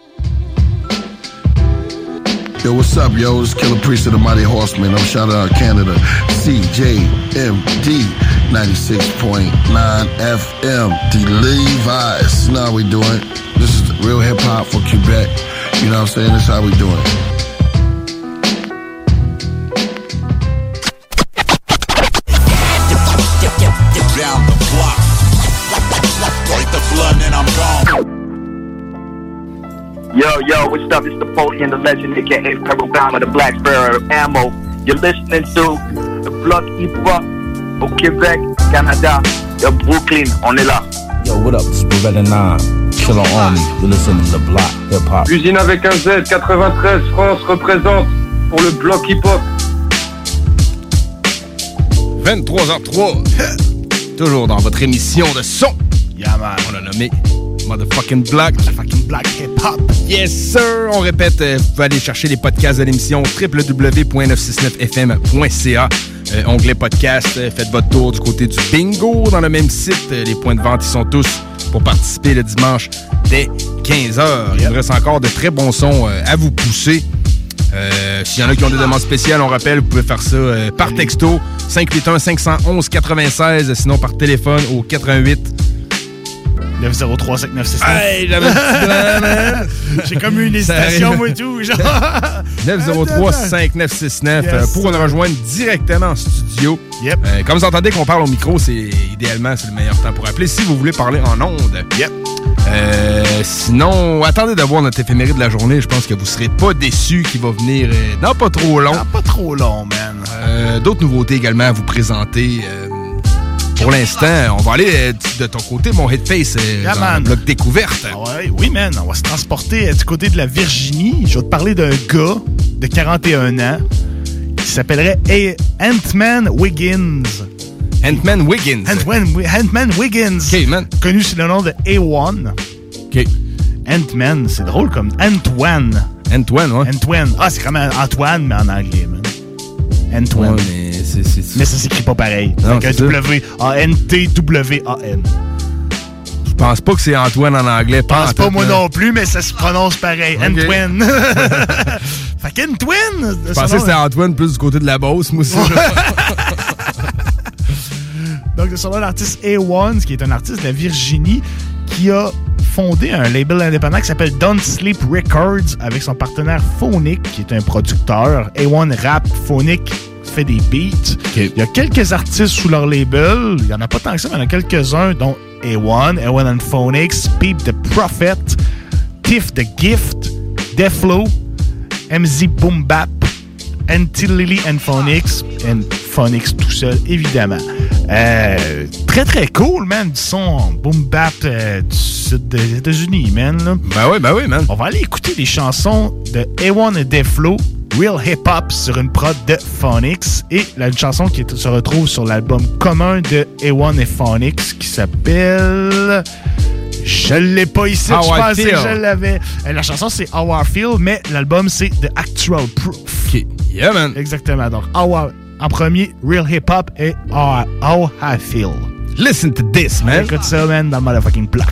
Yo, what's up, yo? It's Killer Priest of the Mighty Horseman. I'm shout out Canada. CJMD 96.9 FM. The Levi's. How we doing. This is real hip hop for Quebec. You know what I'm saying? This is how we doing. Yo, yo, what's up? It's the Napoleon, the legend, aka Pharaoh Bama, the Black Sparrow Ammo. You're listening to the Block Hip Hop au Québec, Canada, de Brooklyn. On est là. Yo, what up? It's Beretta 9. Killer Army. You're listening to the Block Hip Hop. Usine avec un Z, 93 France représente pour le bloc hip-hop. 23h03. Toujours dans votre émission de son. On l'a nommé motherfucking block. Motherfucking block hip-hop. Yes, sir! On répète, euh, vous pouvez aller chercher les podcasts de l'émission www.969fm.ca. Euh, onglet podcast, euh, faites votre tour du côté du bingo dans le même site. Les points de vente, ils sont tous pour participer le dimanche dès 15h. Il nous reste encore de très bons sons à vous pousser. Euh, S'il y en a qui ont des demandes spéciales, on rappelle, vous pouvez faire ça euh, par texto 581-511-96, sinon par téléphone au 88 903 5969. Hey. [laughs] J'ai comme eu une hésitation, moi et tout. Genre. 903-5969 euh, Yes, pour nous rejoindre directement en studio. Yep. Euh, comme vous entendez qu'on parle au micro, c'est idéalement c'est le meilleur temps pour appeler si vous voulez parler en ondes. Yep. Euh, sinon, attendez d'avoir notre éphéméride de la journée. Je pense que vous serez pas déçus qu'il va venir euh, dans pas trop long. pas trop long, man. Euh, D'autres nouveautés également à vous présenter. Pour l'instant, on va aller euh, de ton côté, mon headface, euh, Yeah, dans man. le bloc découverte. Ah ouais, oui, man. On va se transporter euh, du côté de la Virginie. Je vais te parler d'un gars de 41 ans qui s'appellerait Ant-Man Wiggins. Ant-Man Wiggins. Ant-Man, Ant-Man Wiggins. OK, man. Connu sous le nom de A1. OK. Ant-Man, c'est drôle comme Antoine. Antoine, ouais. Antoine. Ah, c'est comme Antoine, mais en anglais, man. Antoine. Ouais, mais c'est- c'est- Mais ça s'écrit pas pareil. Non, Avec c'est. W-A-N-T-W-A-N. Je pense pas que c'est Antoine en anglais. Je pense en pas moi non plus, mais ça se prononce pareil. Ok. Antoine. [laughs] fait qu'Antoine. Je pensais que c'était Antoine plus du côté de la Beauce, moi aussi. [laughs] Donc, c'est son nom l'artiste A1, qui est un artiste de la Virginie, qui a fondé un label indépendant qui s'appelle Don't Sleep Records avec son partenaire Phonic, qui est un producteur. A1 rap, Phonic fait des beats. Il y a quelques artistes sous leur label. Il y en a pas tant que ça, mais il y en a quelques-uns, dont A1, A1 and Phonics, Peep the Prophet, Tiff the Gift, Deflo, MZ Boom Bap, Anti-Lily and Phonics, and Phonics tout seul, évidemment. Euh, très très cool, man, du son boom bap euh, du sud des États-Unis, man. là. Ben oui, ben oui, man. On va aller écouter les chansons de A1 et Deflo, Real Hip Hop sur une prod de Phonics et là, une chanson qui se retrouve sur l'album commun de A1 et Phonics qui s'appelle. Je l'ai pas ici, How je pensais que je l'avais. Euh, La chanson c'est How I Feel, mais l'album c'est The Actual Proof. Yeah, man. Exactement. Donc, en premier, Real Hip Hop et How I, How I Feel. Listen to this, man. Écoute ça, man, dans le motherfucking block.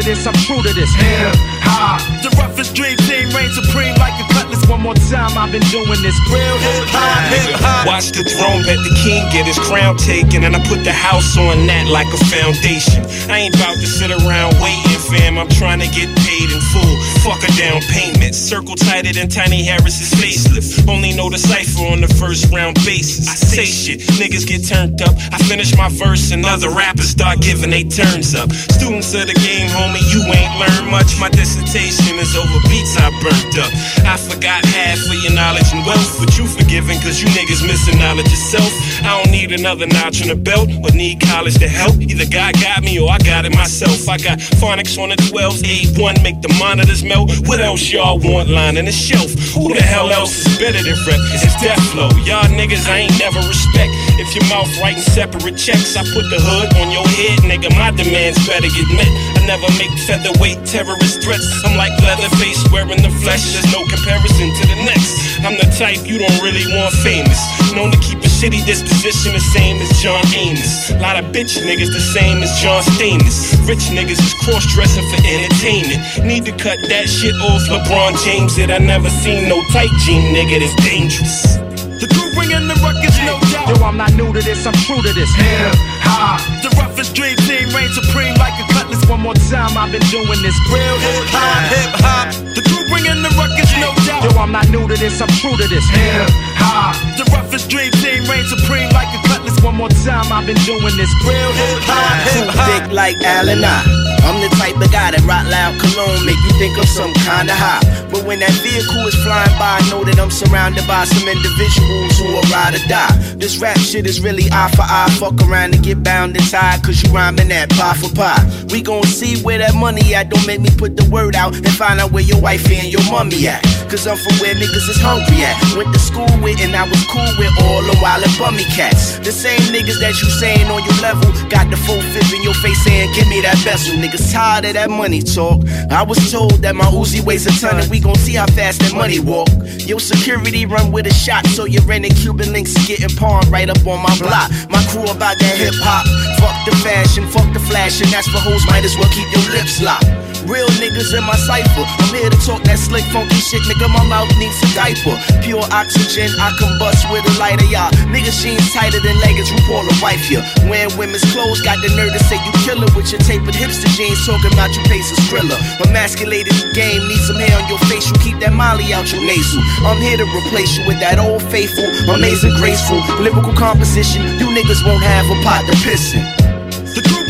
To this, I'm true to this. Hip hop. The roughest dream team reign supreme like a cutlass. One more time, I've been doing this. Real hip hop, hip hop. Watch the throne, let the king get his crown taken, and I put the house on that like a foundation. I ain't about to sit around waiting, fam. I'm trying to get paid in full. Fuck a down payment. Circle tighter than Tiny Harris's facelift. Only know the cipher on the first round basis. I say shit, niggas get turned up. I finish my verse, and other rappers start giving they turns up. Students of the game, homie, you ain't learned much. My dissertation is over beats I burnt up. I forgot half of your knowledge and wealth, but you forgiven cause you niggas missing knowledge yourself. I don't need another notch on the belt, but need college to help. Either God got me or I got it myself. I got phonics on the 12s, A1 make the monitors melt. What else y'all want lining the shelf? Who the hell else is better than rep? It's Death Flow. Y'all niggas I ain't never respect. If your mouth writing separate checks, I put the hood on your head, nigga. My demands better get met. I never make featherweight terrorist threats. I'm like Leatherface wearing the flesh. There's no comparison to the next. I'm the type you don't really want famous. Known to keep a shitty disposition the same as John Amos. Lot of bitch niggas the same as John Stamos. Rich niggas is cross dressing for entertainment. Need to cut that shit off. LeBron James said I never seen no tight jean nigga that's dangerous. The crew bringing the ruckus, no doubt. Yo, I'm not new to this, I'm true to this. Hip hop. The roughest dream team reign supreme like a cutlass. One more time, I've been doing this. Real hip hop, hip hop. The crew bringing the ruckus, no doubt. Yo, I'm not new to this, I'm true to this. Hip hop. The roughest dream team reign supreme like a cutlass. cutlass one more time. I've been doing this real hip hop. Too thick like Allen I. I'm the type of guy that rock loud cologne make you think I'm some kinda high. But when that vehicle is flying by, I know that I'm surrounded by some individuals who will ride or die. This rap shit is really eye for eye. Fuck around and get bound and tied, cause you rhyming that pie for pie. We gon' see where that money at. Don't make me put the word out and find out where your wife and your mommy at. Cause I'm from where niggas is hungry at. Went to school with and I was cool with all the wild and bummy cats. The same niggas that you saying on your level got the full fifth in your face saying, Give me that vessel. Niggas tired of that money talk. I was told that my Uzi weighs a ton and we gon' see how fast that money walk. Your security run with a shot, so your renting Cuban links is getting pawned right up on my block. My crew about that hip hop. Fuck the fashion, fuck the flash, and that's for hoes, might as well keep your lips locked. Real niggas in my cipher. I'm here to talk that slick, funky shit, nigga. My mouth needs a diaper. Pure oxygen, I combust with a lighter, y'all. Niggas jeans tighter than leggings, RuPaul a wife ya. Wearing women's clothes, got the nerve to say you killer with your tapered hipster jeans, talking about your face is thriller. Emasculated game, need some hair on your face, you keep that molly out your nasal. I'm here to replace you with that old faithful, amazing, graceful, lyrical composition. You niggas won't have a pot to piss in.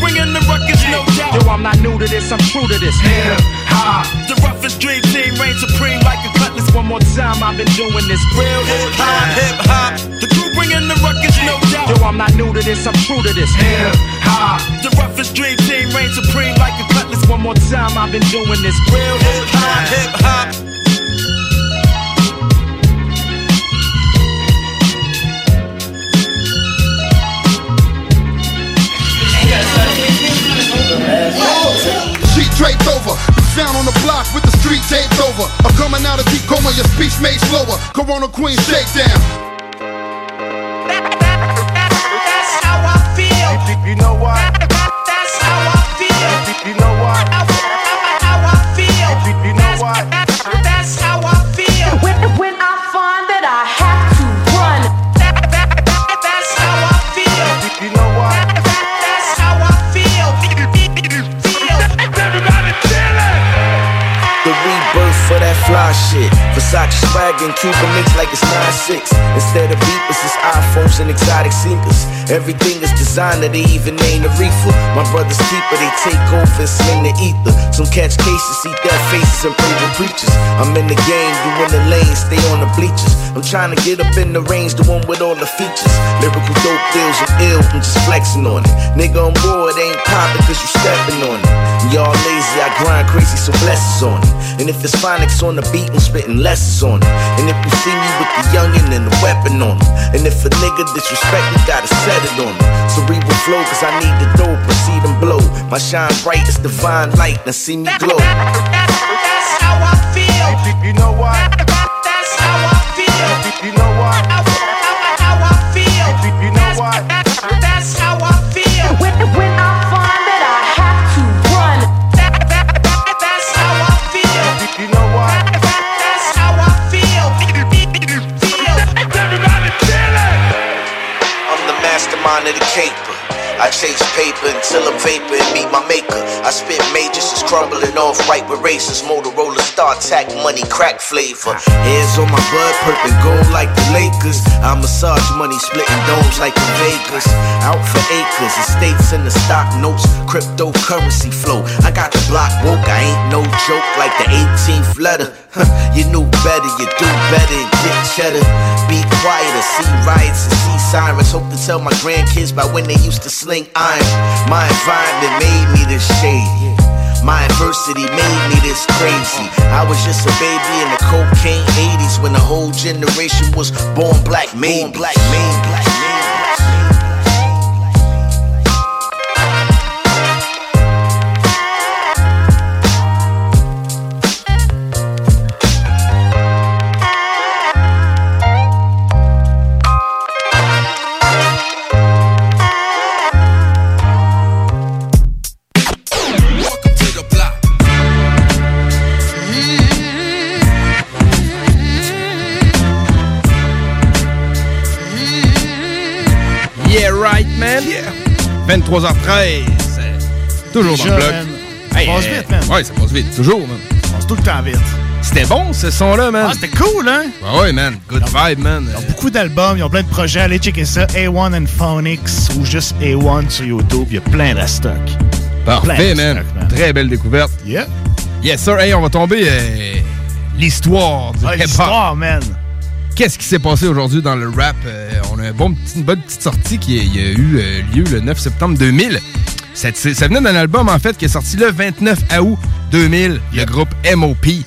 Bringing the ruckus, no doubt. Yo, I'm not new to this, I'm true to this. Hip hop. The roughest dream team reign supreme like a cutlass. One more time, I've been doing this real hip hop. Hip hop. The crew bringing the ruckus, no doubt. Yo, I'm not new to this, I'm true to this. Hip hop. The roughest dream team reign supreme like a cutlass. One more time, I've been doing this real hip hop. Hip hop. Sheet draped over, the sound on the block with the street taped over. I'm coming out of deep coma, your speech made slower. Corona Queen shakedown. That's how I feel. You know what? Fly shit. Versace swag and Cuban links like it's 9-6. Instead of beepers, it's iPhones and exotic sneakers. Everything is designer, they even name the reefer. My brother's keeper, they take off and sling the ether. Some catch cases, see dead faces and pray with preachers. I'm in the game, you in the lane, stay on the bleachers. I'm trying to get up in the range, the one with all the features. Lyrical dope deals, I'm ill, I'm just flexing on it. Nigga on board, ain't poppin' cause you stepping on it. Y'all lazy, I grind crazy, so blessings on it. And if it's phonics on the beat, I'm spitting lessons on it. And if you see me with the youngin' and the weapon on him. And if a nigga disrespect me, gotta set it on him. Cerebral flow, cause I need the dough, proceed and blow. My shine bright is divine light, now see me glow. That's how I feel. You know what? That's how I feel. Mastermind of the caper. I chase paper until I'm vapor and meet my maker. I spit majors, just crumbling off right with racers. Motorola Star Tack money, crack flavor. Hands on my blood, purple gold like the Lakers. I massage money, splitting domes like the Vegas. Out for acres, estates in the stock notes, cryptocurrency flow. I got the block woke, I ain't no joke like the 18th letter. You knew better, you do better get cheddar. Be quieter, see riots and see sirens. Hope to tell my grandkids by when they used to sling iron. My environment made me this shady. My adversity made me this crazy. I was just a baby in the cocaine 80s when the whole generation was born black, made black, made black. 23h13. Toujours dans le bloc. Ça passe vite, man. Ouais, ça passe vite. Toujours, man. Ça passe tout le temps vite. c'était bon, ce son-là, man. Ah, c'était cool, hein? Ah ouais, man. Good vibe, man. Ils ont beaucoup d'albums, ils ont plein de projets. Allez checker ça. A1 and Phonics ou juste A1 sur YouTube. Il y a plein de stock. Parfait, man. Très belle découverte. Yeah. Yes, sir. Hey, on va tomber euh, l'histoire du Ah, hip-hop. l'histoire, man. Qu'est-ce qui s'est passé aujourd'hui dans le rap? Euh, on a un bon petit- une bonne petite sortie qui a, eu euh, lieu le 9 septembre 2000. Ça, ça venait d'un album, en fait, qui est sorti le 29 août 2000. Le groupe M.O.P.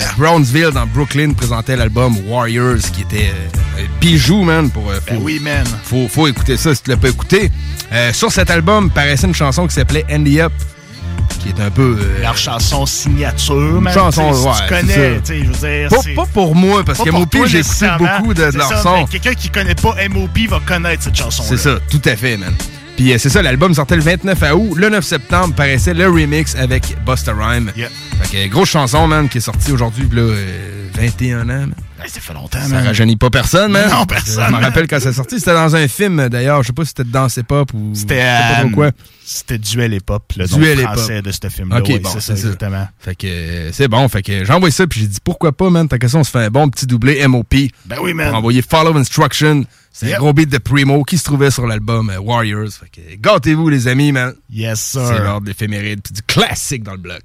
à Brownsville, dans Brooklyn, présentait l'album Warriors, qui était euh, un bijou, man. Pour, euh, faut, Ben oui, man. Faut, faut écouter ça si tu l'as pas écouté. Sur cet album paraissait une chanson qui s'appelait Andy Up, qui est un peu... euh, Leur chanson signature, man. chanson, si ouais, tu connais, tu sais, je veux dire. Pas- pour moi, parce que M.O.P., toi, j'ai écouté nécessairement. beaucoup de- de ça, sons. mais Quelqu'un qui connaît pas M.O.P. va connaître cette chanson C'est ça, tout à fait, man. Puis euh, c'est ça, l'album sortait le 29 août. Le 9 septembre paraissait le remix avec Busta Rhyme. Fait que euh, grosse chanson, man, qui est sortie aujourd'hui, là, euh, 21 ans, man. Ça fait longtemps, Ça man. rajeunit pas personne, man. Non, personne, Je me rappelle quand c'est sorti. C'était dans un film, d'ailleurs. Je sais pas si c'était dans Danse Pop ou. C'était je sais pas trop euh, quoi. C'était Duel et Pop, le nom Duel français de ce film-là. Ok, ouais, bon, c'est ça, exactement. Fait que euh, c'est bon. Fait que j'ai envoyé ça, puis j'ai dit pourquoi pas, man? Que ça, on se fait un bon petit doublé MOP. Ben oui, man. Pour envoyer Follow Instruction. C'est Yep. un gros beat de Primo qui se trouvait sur l'album euh, Warriors. Fait que gâtez-vous, les amis, man. Yes, sir. C'est l'ordre d'éphéméride, puis du classique dans le bloc.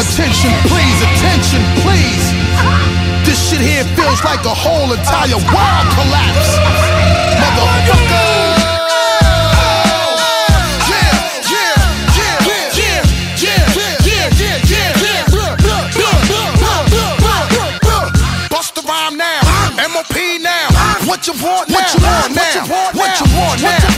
Attention, please, attention, please. This shit here feels like a whole entire world collapse. Motherfucker. What you want now? What you want now? What you want now?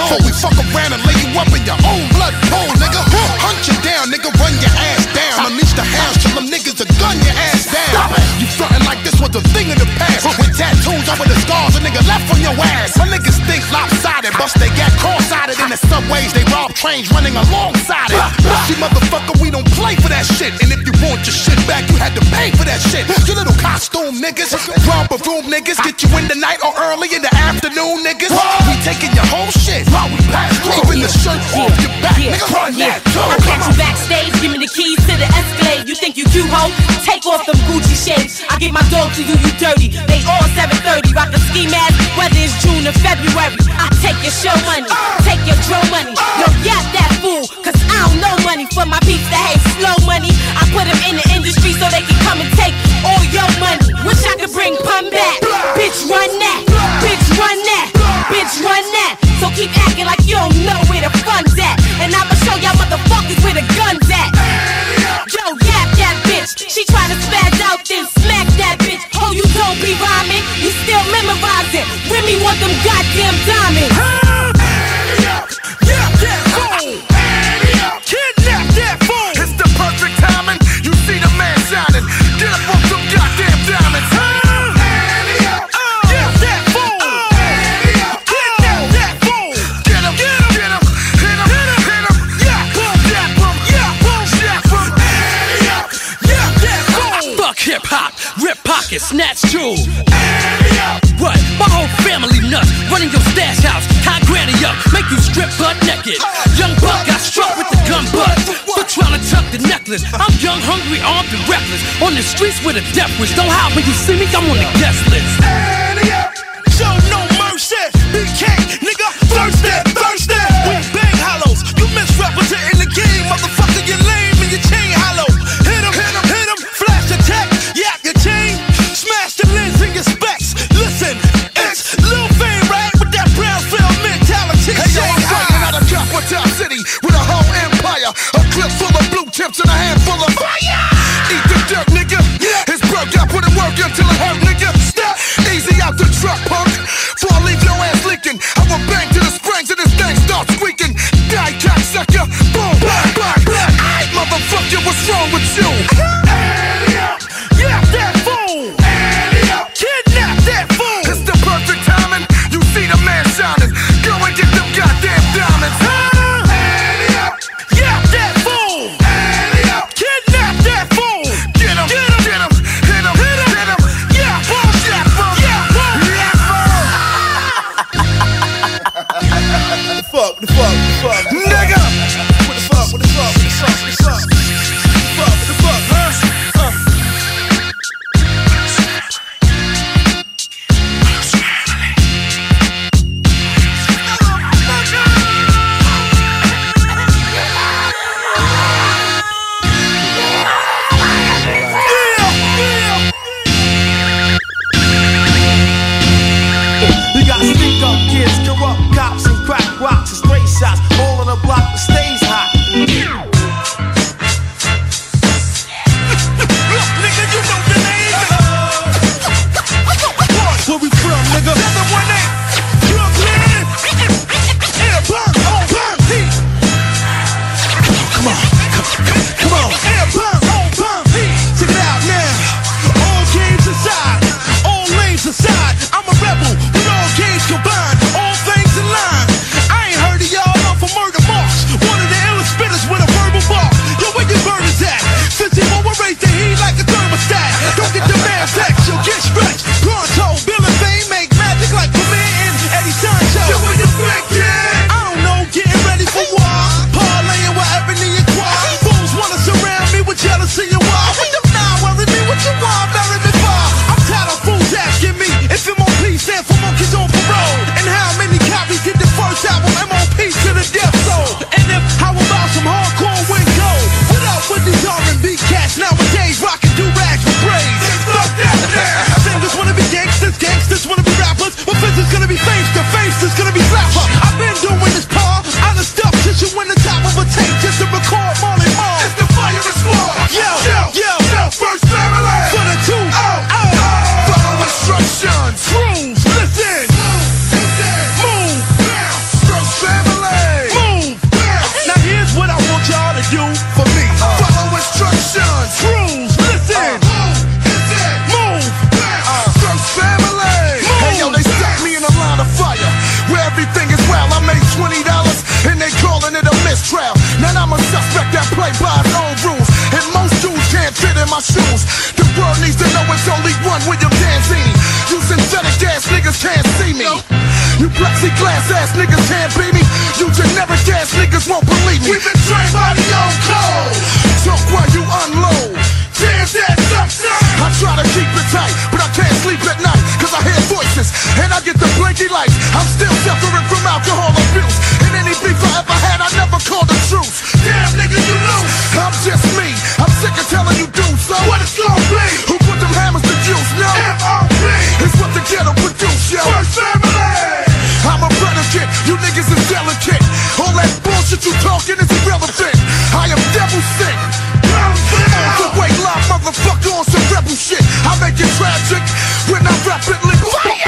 Damn. Before we fuck around and lay you up in your own blood pool, nigga. Hunt you down, nigga, run your ass down. Unleash the hounds till them niggas are gun your ass down. You frontin' like this was a thing in the past. With tattoos over the scars, a nigga left on your ass. My niggas think lopsided, bust they got cross-sided in the subways. They rob trains running alongside it. See, motherfucker, we don't play for that shit. And if you want your shit back, you had to pay for that shit. You little costume niggas, romper room niggas, get you in the night or early in the afternoon, niggas. We taking your whole shit. Even the shirt off your back, nigga. Run that too. I catch you backstage, give me the keys to the Escalade. You think you cute, ho? Take off them Gucci shades. I get my dog to do you dirty. They all 730, rock a ski mask, whether it's June or February. I take your show money, take your drum money. Yap that fool, cause I don't know money for my peeps that hate slow money. I put them in the industry so they can come and take all your money. Wish I could bring pun back. Bitch, run that. Bitch, run that. Bitch, run that. So keep acting like you don't know where the fun's at. And I'ma show y'all motherfuckers where the gun's at. Yo, yap that bitch. She tryna spaz out, then smack that bitch. Oh, you don't be rhyming. You still memorizing. Remy want them goddamn diamonds. And reckless. On the streets with a death wish. Don't hide when you see me, I'm on the guest list. See glass ass niggas can't beat me. You generic ass niggas won't believe me. We've been trained by the old code. Talk while you unload. Damn that sucks. I try to keep it tight, but I can't sleep at night. Cause I hear voices and I get the blinky lights. I'm still suffering from alcohol abuse. And any beef I ever had, I never called the truth. Damn nigga, you lose. I'm just me. I'm sick of telling you do so. What it's gonna be? What you talking is irrelevant. I am devil sick. On the way live, motherfucker, on some rebel shit. I make it tragic when I rapidly.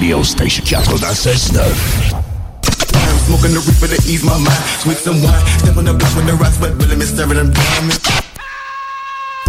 radio station. Jako nasze snuff. Smoking the reaper to ease my mind. Switch some wine. Step on the block with the rocks, but really, Mr. and I'm diamond.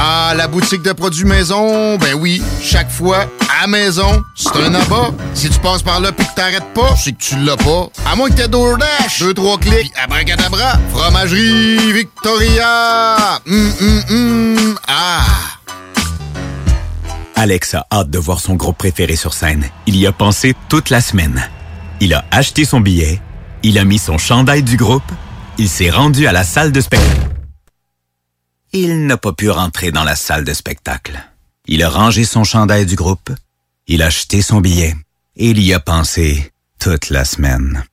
Ah, la boutique de produits maison, ben oui, chaque fois, à maison, c'est un abat. Si tu passes par là pis que t'arrêtes pas, c'est que tu l'as pas. À moins que t'aies DoorDash, deux, trois clics, pis abracadabra, fromagerie Victoria! Hum, hum, hum, ah! Alex a hâte de voir son groupe préféré sur scène. Il y a pensé toute la semaine. Il a acheté son billet, il a mis son chandail du groupe, il s'est rendu à la salle de spectacle. Il n'a pas pu rentrer dans la salle de spectacle. Il a rangé son chandail du groupe, il a acheté son billet et il y a pensé toute la semaine.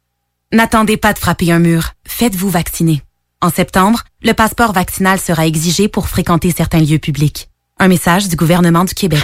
N'attendez pas de frapper un mur. Faites-vous vacciner. En septembre, le passeport vaccinal sera exigé pour fréquenter certains lieux publics. Un message du gouvernement du Québec.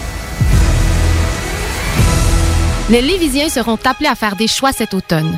Les Lévisiens seront appelés à faire des choix cet automne.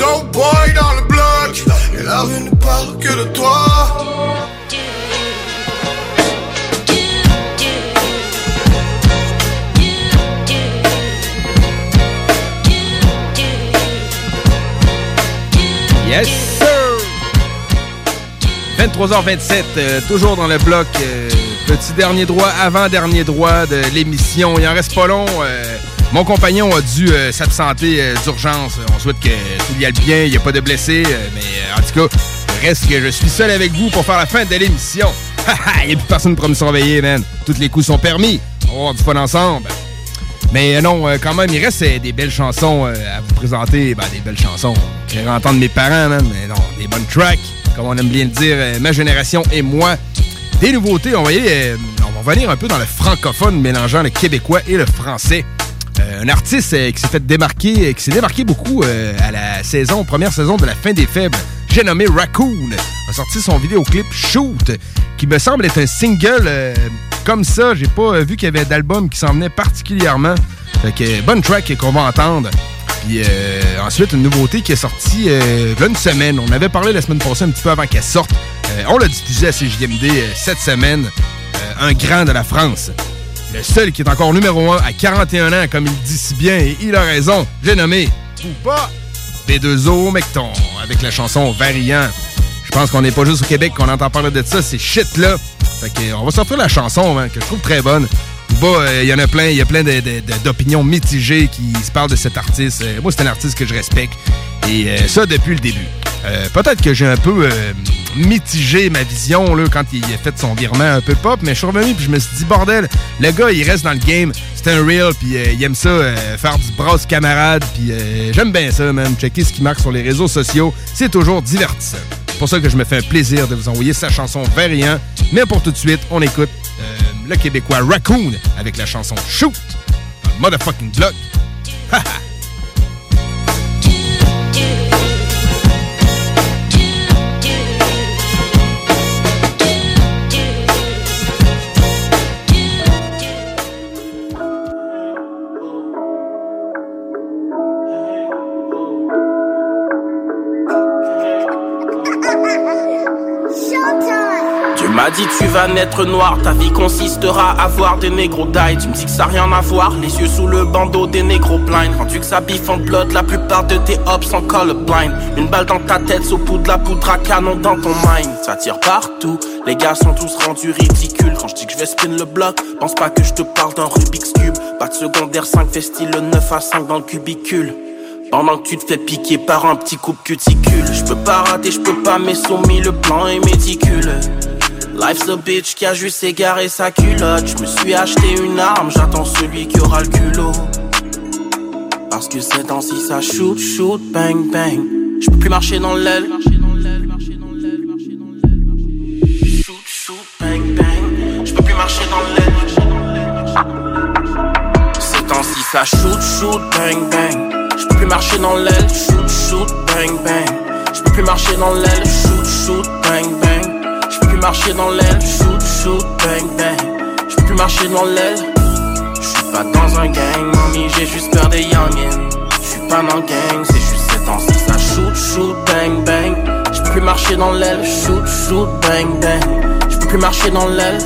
Dope boy dans le bloc Et la rue ne parle que de toi Yes, sir! 23h27, euh, toujours dans le bloc. euh, petit dernier droit, avant-dernier droit de l'émission. Il en reste pas long. euh, mon compagnon a dû euh, s'absenter euh, d'urgence. On souhaite que tout y aille bien, il n'y a pas de blessés. euh, mais en tout cas, reste que je suis seul avec vous pour faire la fin de l'émission. [laughs] Il n'y a plus personne pour me surveiller, man. Tous les coups sont permis. On va avoir du fun ensemble. Mais non, quand même, il reste des belles chansons à vous présenter. Ben, des belles chansons. J'aimerais entendre mes parents, man. Mais non, des bonnes tracks. Comme on aime bien le dire, ma génération et moi. Des nouveautés, on va, on va revenir un peu dans le francophone, mélangeant le québécois et le français. Euh, un artiste euh, qui s'est fait démarquer, euh, qui s'est démarqué beaucoup à la saison, première saison de la fin des faibles. J'ai nommé Raccoon. A sorti son vidéoclip Shoot, qui me semble être un single comme ça. J'ai pas vu qu'il y avait d'album qui s'en venait particulièrement. Fait que bonne track qu'on va entendre. Puis ensuite, une nouveauté qui est sortie euh, une semaine. On avait parlé la semaine passée, un petit peu avant qu'elle sorte. On l'a diffusé à CJMD cette semaine. Un grand de la France. Le seul qui est encore numéro 1 à 41 ans, comme il dit si bien, et il a raison. J'ai nommé Poupa B2O Mecton avec la chanson Variant. Je pense qu'on n'est pas juste au Québec qu'on entend parler de ça, c'est shit là. Fait que, on va sortir la chanson hein, que je trouve très bonne. Poupa, euh, il y en a plein, il y a plein d'opinions mitigées qui se parlent de cet artiste. Euh, moi, c'est un artiste que je respecte. Et euh, ça depuis le début. Euh, Peut-être que j'ai un peu euh, mitigé ma vision là, quand il a fait son virement un peu pop, mais je suis revenu puis je me suis dit, bordel, le gars, il reste dans le game. C'est un real, puis euh, il aime ça, faire du brasse camarade, puis j'aime bien ça, même. Checker ce qu'il marque sur les réseaux sociaux, c'est toujours divertissant. C'est pour ça que je me fais un plaisir de vous envoyer sa chanson Variant. Mais pour tout de suite, on écoute le Québécois Raccoon avec la chanson Shoot, dans le motherfucking block. Dit tu vas naître noir, ta vie consistera à voir des négros die. Tu me dis que ça rien à voir, les yeux sous le bandeau des négros blind. Rendu que ça biffe en blood, la plupart de tes hops sont colorblind. Une balle dans ta tête, sous poudre, la poudre à canon dans ton mind. Ça tire partout, les gars sont tous rendus ridicules. Quand je dis que je vais spin le bloc, pense pas que je te parle d'un Rubik's Cube. Pas de secondaire 5 fait style le 9 à 5 dans le cubicule. Pendant que tu te fais piquer par un petit coupe cuticule Je peux pas rater, je peux pas mais soumis, le plan est méticuleux Life's a bitch qui a juste égaré sa culotte. Je me suis acheté une arme, j'attends celui qui aura le culot. Parce que ces temps-ci ça shoot, shoot, bang, bang. Je peux plus marcher dans l'aile. Shoot, shoot, bang, bang. Je plus marcher dans l'aile. Ces temps-ci ça shoot, shoot, bang, bang. Je peux plus marcher dans l'aile, shoot, shoot, bang, bang. Je peux plus marcher dans l'aile, shoot, marcher dans l'aile, shoot, shoot, bang, bang. Je peux plus marcher dans l'aile. Je suis pas dans un gang, mamie, j'ai juste peur des youngins. Je suis pas dans gang, c'est juste ces temps-ci, ça shoot, shoot, bang, bang. Je peux plus marcher dans l'aile, shoot, shoot, bang, bang. Je peux plus marcher dans l'aile.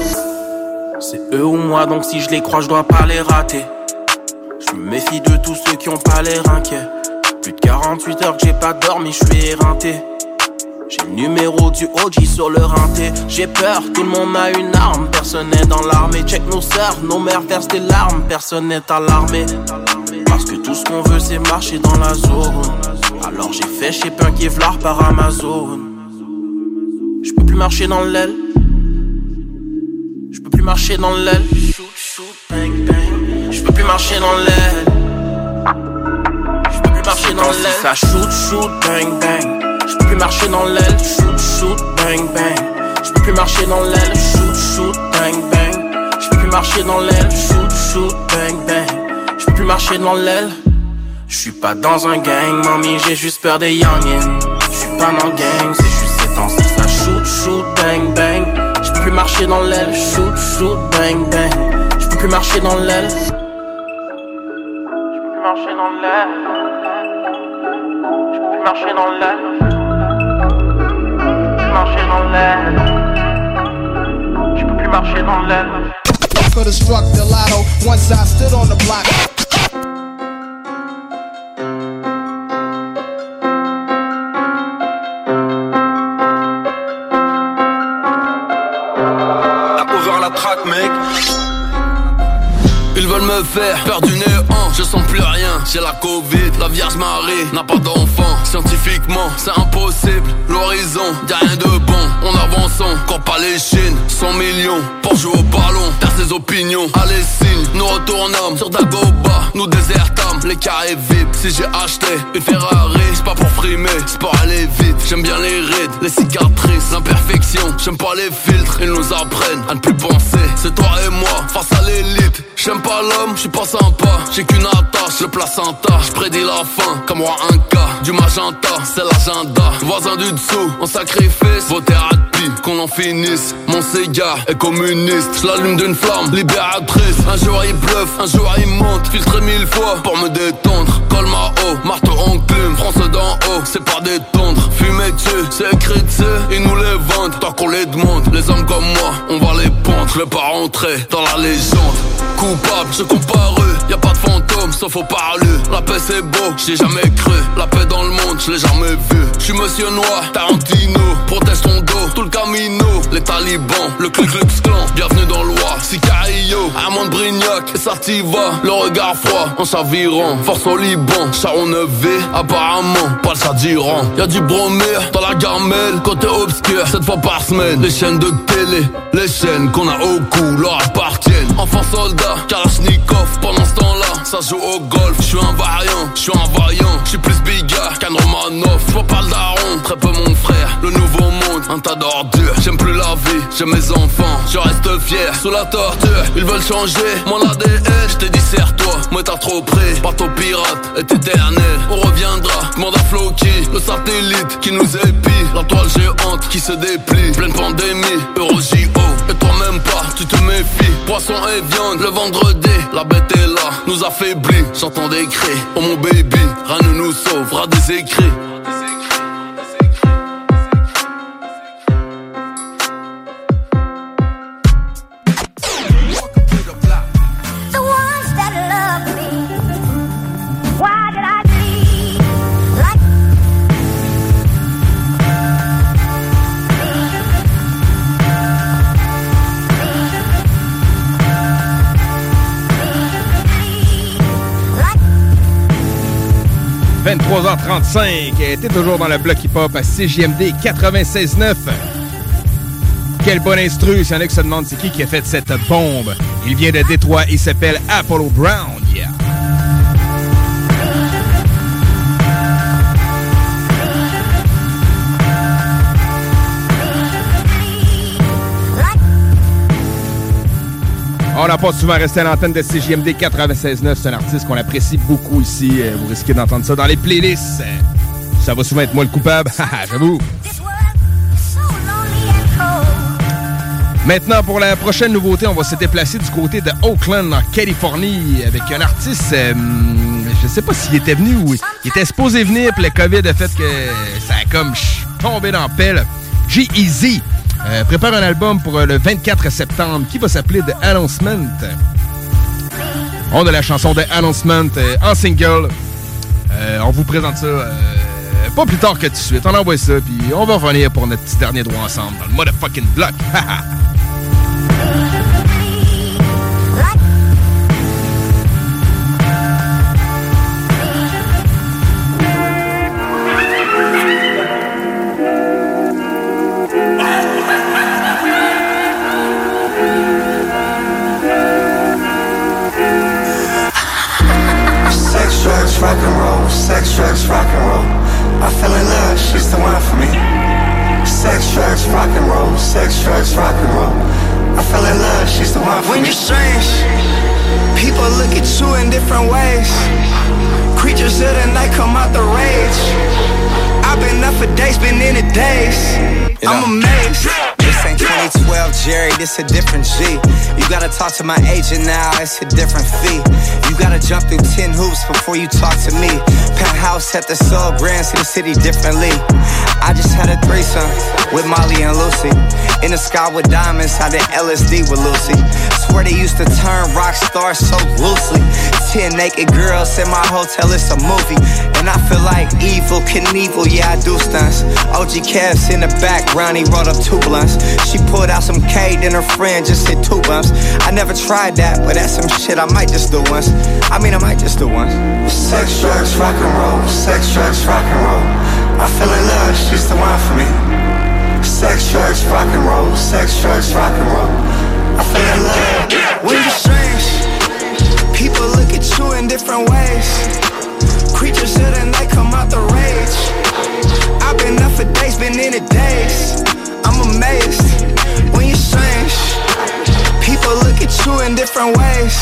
C'est eux ou moi, donc si je les crois, je dois pas les rater. Je me méfie de tous ceux qui ont pas l'air inquiets. Plus de 48 heures que j'ai pas dormi, je suis éreinté. J'ai le numéro du OG sur le rinté. J'ai peur, tout le monde a une arme. Personne n'est dans l'armée. Check nos sœurs, nos mères versent des larmes. Personne n'est alarmé. Parce que tout ce qu'on veut, c'est marcher dans la zone. Alors j'ai fait chez Punk et Vlar par Amazon. Je peux plus marcher dans l'aile. Je peux plus marcher dans l'aile. Je peux plus marcher dans l'aile. Je peux plus marcher dans l'aile. Ça shoot, shoot, bang, bang. Je peux plus marcher dans l'aile. Shoot, shoot, bang, bang. Je peux plus marcher dans l'aile. Shoot, shoot, bang, bang. Je peux plus marcher dans l'aile. Shoot, shoot, bang, bang. Je peux plus marcher dans l'aile. Je suis pas dans un gang, mamie, j'ai juste peur des youngins. Je suis pas dans le gang, c'est juste ces temps-ci, ça shoot, shoot, bang, bang. Je peux plus marcher dans l'aile, shoot, shoot, bang, bang. Je peux plus marcher dans l'aile. Je peux plus marcher dans l'aile. Je peux plus marcher dans l'aile. Je peux plus marcher dans l'aile. Je peux plus marcher dans l'aile. Could have struck the lotto once I stood on the block. Over la track mec Ils veulent me faire perdre du néant je sens plus rien. J'ai la Covid, la Vierge Marie n'a pas d'enfant. Scientifiquement, c'est impossible. L'horizon, y'a rien de bon. On avance, encore pas les Chines. 100 millions pour jouer au ballon. Taire ses opinions, allez signe. Nous retournons sur Dagoba. Nous désertons les carrés VIP. Si j'ai acheté une Ferrari, c'est pas pour frimer, c'est pour aller vite. J'aime bien les rides, les cicatrices, l'imperfection. J'aime pas les filtres, ils nous apprennent à ne plus penser. C'est toi et moi face à l'élite. J'aime pas l'homme, je suis pas sympa. J'ai qu'une attache, le placenta. Je prédis la fin, comme moi un cas. Du magenta, c'est l'agenda. Voisin du dessous, on sacrifice. Vos qu'on en finisse. Mon cigare est communiste. Je l'allume d'une flamme libératrice. Un jour il bluffe, un jour il monte. Filtré mille fois pour me détendre. Col ma haut, marteau enclume. France d'en haut, c'est pas détendre. Fumer dessus, c'est écrit dessus. Ils nous les vendent tant qu'on les demande. Les hommes comme moi, on va les pondre. Je vais pas rentrer dans la légende. Coupable, je comparu. Y a pas de fantôme, sauf au parlu. La paix c'est beau, j'ai jamais cru. La paix dans le monde, je l'ai jamais vu. Je suis monsieur noir, Tarantino. Protège ton dos, tout le camino. Les talibans, le Ku Klux Klan. Bienvenue dans l'Oie, Sicario. Armand Brignac et Sativa. Le regard froid, en chavirant. Force au Liban, Charon 9V. Apparemment, pas le s'addirant. Y'a du bromure dans la gamelle. Côté obscur, cette fois par semaine. Les chaînes de télé, les chaînes qu'on a au cou leur appartiennent. Enfant soldat, Kalashnikov. Pendant ce temps-là, ça joue au golf. Je suis un variant, je suis un vaillant. Je suis plus bigard qu'un Romanov. Je pas le daron, très peu mon frère. Le nouveau monde, un tas d'ordures. J'aime plus la vie, j'aime mes enfants. Je reste fier sous la torture. Ils veulent changer mon ADN. Je t'ai dit serre-toi, moi t'as trop près. Bateau pirate est éternel. On reviendra, demande à Floki, le satellite qui nous épie. La toile géante qui se déplie. Pleine pandémie, Euro. Et toi même pas, tu te méfies. Poisson le vendredi, la bête est là, nous affaiblit. J'entends des cris, oh mon baby, rien ne nous sauvera des écrits. 23h35. était toujours dans le bloc hip-hop à CJMD 96.9. Quel bon instru, s'il y en a qui se demandent c'est qui qui a fait cette bombe? Il vient de Détroit, il s'appelle Apollo Brown. On n'a pas souvent resté à l'antenne de CJMD 96.9. C'est un artiste qu'on apprécie beaucoup ici. Euh, Vous risquez d'entendre ça dans les playlists. Ça va souvent être moi le coupable. Haha, [laughs] J'avoue. Maintenant, pour la prochaine nouveauté, on va se déplacer du côté de Oakland, en Californie, avec un artiste, euh, je sais pas s'il était venu ou il était supposé venir, puis le COVID a fait que ça a comme tombé dans la pelle. G-Eazy euh, prépare un album pour euh, le 24 septembre qui va s'appeler The Announcement. On a la chanson The Announcement euh, en single. On vous présente ça pas plus tard que tout de suite. On envoie ça, puis on va revenir pour notre petit dernier droit ensemble dans le motherfucking block. [laughs] rock and roll. Sex, drugs, rock and roll. I fell in love, she's the one for me. Sex, drugs, rock and roll. Sex, drugs, rock and roll. I fell in love, she's the one for When me. you're strange, people look at you in different ways. Creatures of the night come out the rage. I've been up for days, been in it days. I'm amazed. Ain't 2012, Jerry, this a different G. You gotta talk to my agent now, it's a different fee. You gotta jump through 10 hoops before you talk to me. Penthouse at the Soul Grand, see the city differently. I just had a threesome with Molly and Lucy. In the sky with diamonds, I did LSD with Lucy. Swear they used to turn rock stars so loosely. Ten naked girls in my hotel, it's a movie. And I feel like evil Knievel, yeah, I do stunts. OG Cavs in the background, he rolled up two blunts. She pulled out some K, then her friend just hit two bumps. I never tried that, but that's some shit I might just do once. I mean, I might just do once. Sex, drugs, rock and roll. Sex, drugs, rock and roll. I feel in love, she's the one for me. Sex, drugs, rock and roll. Sex, drugs, rock and roll. I feel in love. When you're strange, people look at you in different ways. Creatures of the night come out the rage. I've been up for days, been in it days. I'm amazed when you're strange. People look at you in different ways.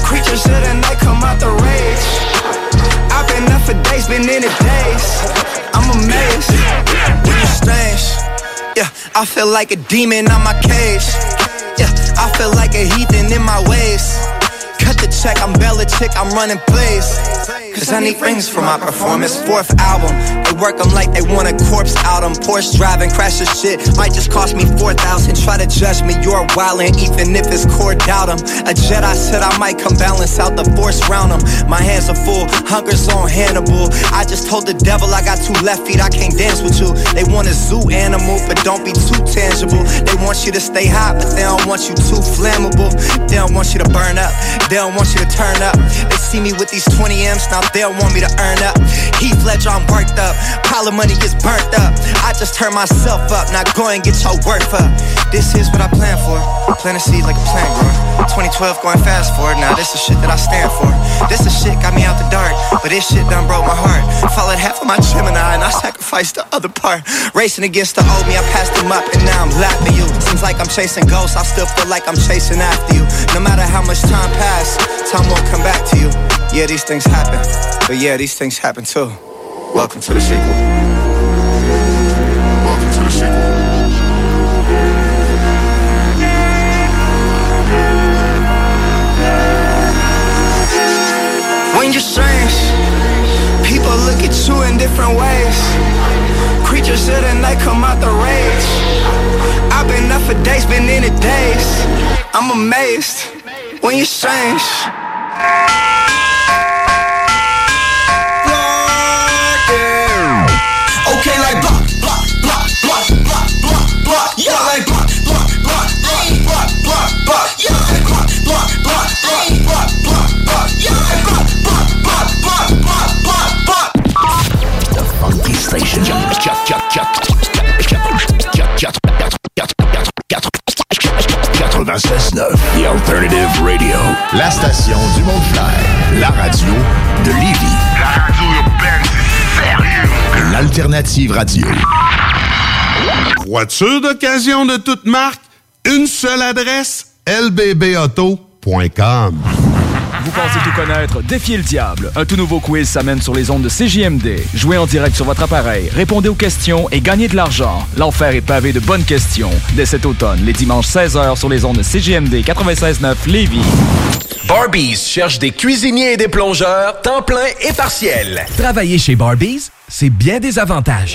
Creatures of the night come out the rage. I've been up for days, been in it days. I'm amazed when you're strange. Yeah, I feel like a demon on my cage. Yeah, I feel like a heathen in my ways. Cut the check, I'm Belichick, I'm running plays. Cause I need rings for my performance. Fourth album, they work them like they want a corpse out. I'm Porsche driving, crash the shit. Might just cost me 4,000. Try to judge me, you're wildin', even if it's core doubt 'em. A Jedi said I might come balance out the force round 'em. My hands are full, hunger's on Hannibal. I just told the devil I got two left feet, I can't dance with you. They want a zoo animal, but don't be too tangible. They want you to stay hot, but they don't want you too flammable. They don't want you to burn up, they don't want you to turn up. They see me with these 20 M's, now they don't want me to earn up. Heath Ledger, I'm worked up. Pile of money gets burnt up. I just turn myself up, now go and get your worth up. This is what I plan for. Plant a seed like a plant grower. 2012 going fast forward, now this is shit that I stand for. This is shit got me out the dark, but this shit done broke my heart. Followed half of my Gemini and I sacrificed the other part. Racing against the old me, I passed them up and now I'm lapping you. Seems like I'm chasing ghosts, I still feel like I'm chasing after you. No matter how much time pass, time won't come back to you. Yeah, these things happen, but yeah, these things happen too. Welcome to the sequel. Welcome to the sequel. When you're strange, people look at you in different ways. Creatures of the night come out the rage. I've been up for days, been in it days. I'm amazed when you're strange. The Alternative Radio. La station du mont La radio de Lévis. La radio. L'Alternative Radio. Voiture d'occasion de toute marque, une seule adresse, lbbauto.com. Vous pensez tout connaître? Défiez le diable. Un tout nouveau quiz s'amène sur les ondes de CJMD. Jouez en direct sur votre appareil, répondez aux questions et gagnez de l'argent. L'enfer est pavé de bonnes questions. Dès cet automne, les dimanches 16h sur les ondes de CJMD 96.9 Lévis. Barbies cherche des cuisiniers et des plongeurs, temps plein et partiel. Travailler chez Barbies, c'est bien des avantages.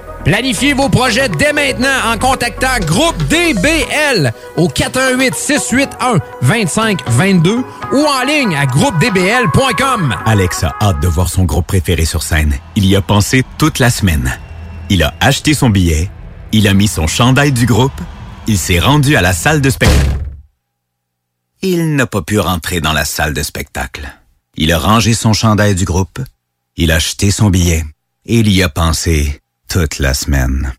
Planifiez vos projets dès maintenant en contactant Groupe DBL au 418-681-2522 ou en ligne à groupedbl.com. Alex a hâte de voir son groupe préféré sur scène. Il y a pensé toute la semaine. Il a acheté son billet, il a mis son chandail du groupe, il s'est rendu à la salle de spectacle. Il n'a pas pu rentrer dans la salle de spectacle. Il a rangé son chandail du groupe, il a acheté son billet et il y a pensé toute la semaine.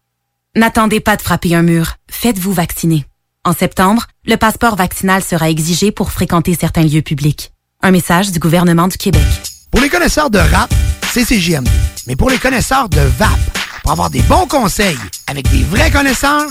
N'attendez pas de frapper un mur. Faites-vous vacciner. En septembre, le passeport vaccinal sera exigé pour fréquenter certains lieux publics. Un message du gouvernement du Québec. Pour les connaisseurs de rap, c'est CGMD. Mais pour les connaisseurs de VAP, pour avoir des bons conseils avec des vrais connaisseurs,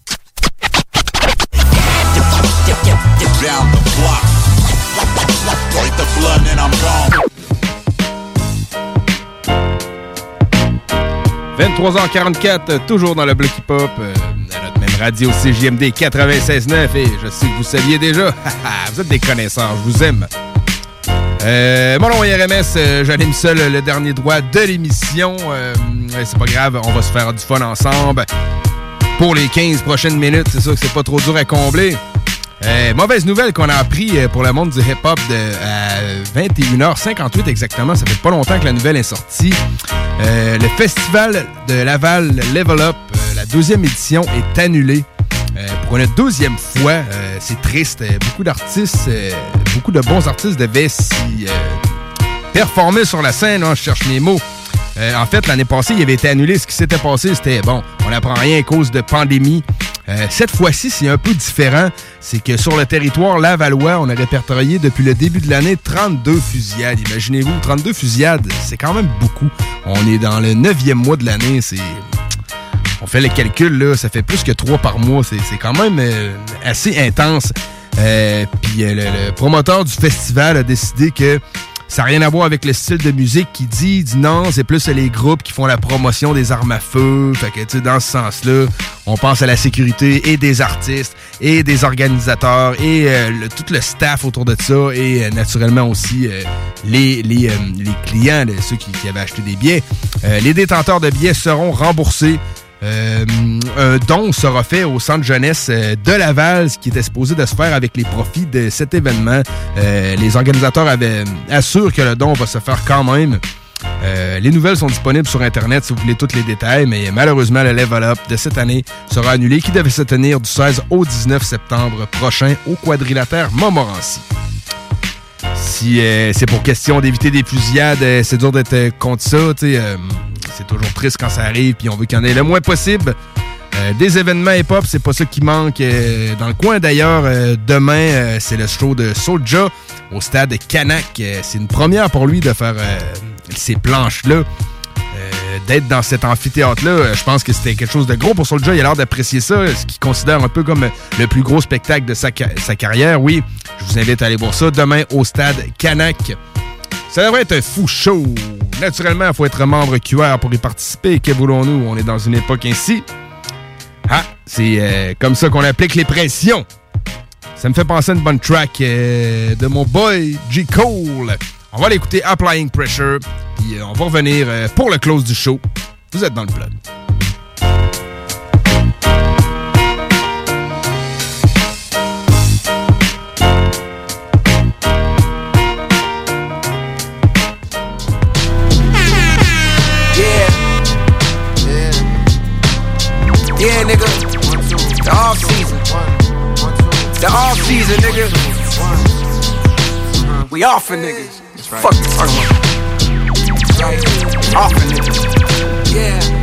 Down the block. Break the blood and I'm gone. 23h44, toujours dans le bloc hip-hop, euh, à notre même radio CJMD 96.9 et je sais que vous saviez déjà, [laughs] vous êtes des connaisseurs, je vous aime. Euh, mon nom est RMS, euh, j'anime seul le dernier droit de l'émission. Euh, c'est pas grave, on va se faire du fun ensemble. Pour les 15 prochaines minutes, c'est sûr que c'est pas trop dur à combler. Euh, mauvaise nouvelle qu'on a appris euh, pour le monde du hip-hop de à 21h58 exactement. Ça fait pas longtemps que la nouvelle est sortie. Euh, le festival de Laval Level Up, la deuxième édition, est annulé. Euh, pour une deuxième fois, c'est triste. Beaucoup d'artistes, beaucoup de bons artistes devaient s'y performer sur la scène. hein, je cherche mes mots. Euh, en fait, l'année passée, il avait été annulé. Ce qui s'était passé, c'était bon, on n'apprend rien à cause de pandémie. Euh, cette fois-ci, c'est un peu différent. C'est que sur le territoire Lavallois, on a répertorié depuis le début de l'année 32 fusillades. Imaginez-vous, 32 fusillades, c'est quand même beaucoup. On est dans le neuvième mois de l'année. C'est on fait les calculs, là, ça fait plus que trois par mois. C'est quand même euh, assez intense. Puis le promoteur du festival a décidé que ça n'a rien à voir avec le style de musique qu'il dit. Non, c'est plus les groupes qui font la promotion des armes à feu. Fait que, tu dans ce sens-là, on pense à la sécurité et des artistes et des organisateurs et euh, tout le staff autour de ça et euh, naturellement aussi euh, les, clients, ceux qui, qui avaient acheté des billets. Les détenteurs de billets seront remboursés. Euh, un don sera fait au centre jeunesse euh, de Laval, ce qui était supposé de se faire avec les profits de cet événement. Euh, les organisateurs avaient, assurent que le don va se faire quand même. Euh, les nouvelles sont disponibles sur Internet si vous voulez tous les détails, mais malheureusement, le Level Up de cette année sera annulé, qui devait se tenir du 16 au 19 septembre prochain au quadrilatère Montmorency. Si euh, c'est pour question d'éviter des fusillades, euh, c'est dur d'être euh, contre ça. euh, c'est toujours triste quand ça arrive, puis on veut qu'il y en ait le moins possible. Euh, des événements hip-hop, c'est pas ça qui manque. euh, dans le coin d'ailleurs, euh, demain, c'est le show de Soulja au stade Canac. C'est une première pour lui de faire ces planches-là. D'être dans cet amphithéâtre-là, je pense que c'était quelque chose de gros pour Soulja. Il a l'air d'apprécier ça, ce qu'il considère un peu comme le plus gros spectacle de sa carrière. Oui, je vous invite à aller voir ça demain au stade Canac. Ça devrait être un fou show. Naturellement, il faut être membre QR pour y participer. Que voulons-nous? On est dans une époque ainsi. Ah, c'est euh, comme ça qu'on applique les pressions. Ça me fait penser à une bonne track euh, de mon boy J. Cole. On va l'écouter Applying Pressure. Puis euh, on va revenir pour le close du show. Vous êtes dans le plug. Yeah, nigga. The off season. The off season, nigga. We off for niggas. Fuck you talking about. Off for nigga. Yeah.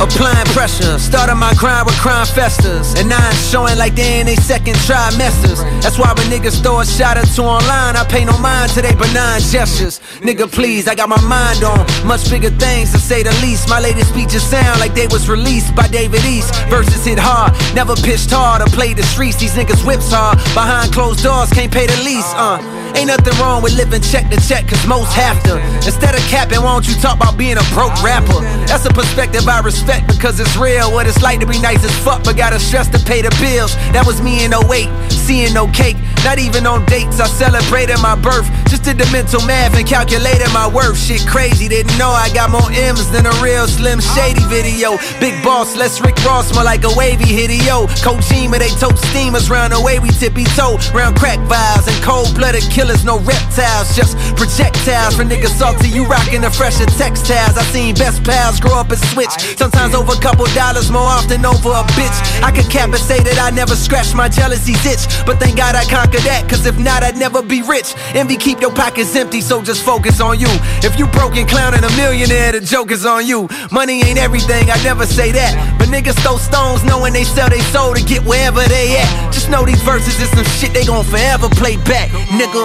Applying pressure. Started my grind with crime festers. And now I'm showing like they in they second trimesters. That's why when niggas throw a shot or two online, I pay no mind to they benign gestures. Nigga, please, I got my mind on much bigger things to say the least. My latest speeches sound like they was released by David East. Verses hit hard, never pitched hard or played the streets. These niggas whips hard. Behind closed doors, can't pay the lease. Uh, ain't nothing wrong with living check to check, cause most have to. Instead of capping, why don't you talk about being a broke rapper? That's a perspective I respect because it's real. What it's like to be nice as fuck, but gotta stress to pay the bills. That was me in 08, seeing no cake. Not even on dates, I celebrated my birth. Just did the mental math and calculated my worth. Shit crazy, didn't know I got more M's than a real Slim Shady video. Big boss, less Rick Ross, more like a wavy hitio. Kojima, they tote steamers round the way we tippy toe. Round crack vials and cold blooded killers, no reptiles, just projectiles. For niggas salty, you rockin' the fresher textiles. I seen best pals grow up and switch. Sometimes over a couple dollars, more often over a bitch. I could cap and say that I never scratched my jealousy's itch. But thank God I conquered that, cause if not, I'd never be rich. Envy keep your pockets empty, so just focus on you. If you broke and clowning a millionaire, the joke is on you. Money ain't everything, I never say that. But niggas throw stones knowing they sell their soul to get wherever they at. Just know these verses is some shit they gon' forever play back, nigga.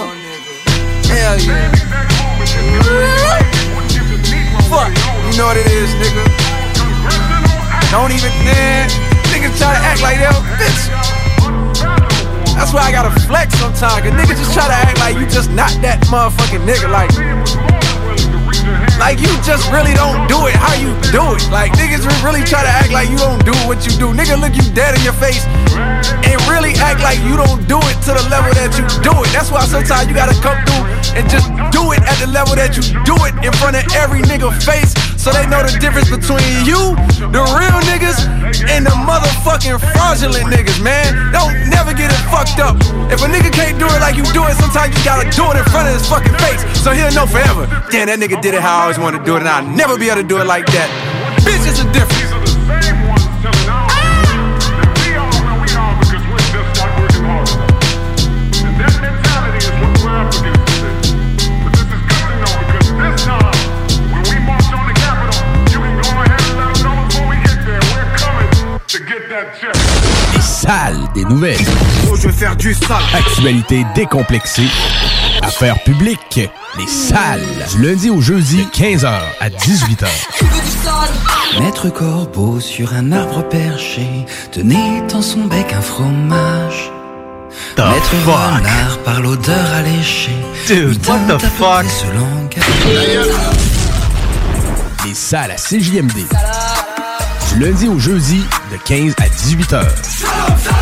Hell yeah. Fuck, you know what it is, nigga. Don't even, man. Niggas try to act like they're a bitch. That's why I gotta flex sometimes. Cause niggas just try to act like you just not that motherfucking nigga. Like, like you just really don't do it how you do it. Like niggas really try to act like you don't do what you do. Nigga look you dead in your face and really act like you don't do it to the level that you do it. That's why sometimes you gotta come through and just do it at the level that you do it in front of every nigga face so they know the difference between you, the real niggas, and the motherfucking fraudulent niggas, man. Don't never get it fucked up. If a nigga can't do it like you do it, sometimes you gotta do it in front of his fucking face so he'll know forever. Damn, that nigga did it how always wanted to do it, and I'll never be able to do it like that. Bitch, it's a difference. Les salles des nouvelles. Oh, je vais faire du sale. Actualité décomplexée. Affaires publiques. Les salles. Du lundi au jeudi, 15h à 18h. Maître Corbeau sur un arbre perché tenait dans son bec un fromage. The Maître fuck? Renard par l'odeur alléchée. Dude, what the fuck? près ce langage. Les salles à CJMD. Du lundi au jeudi, de 15 à 18h.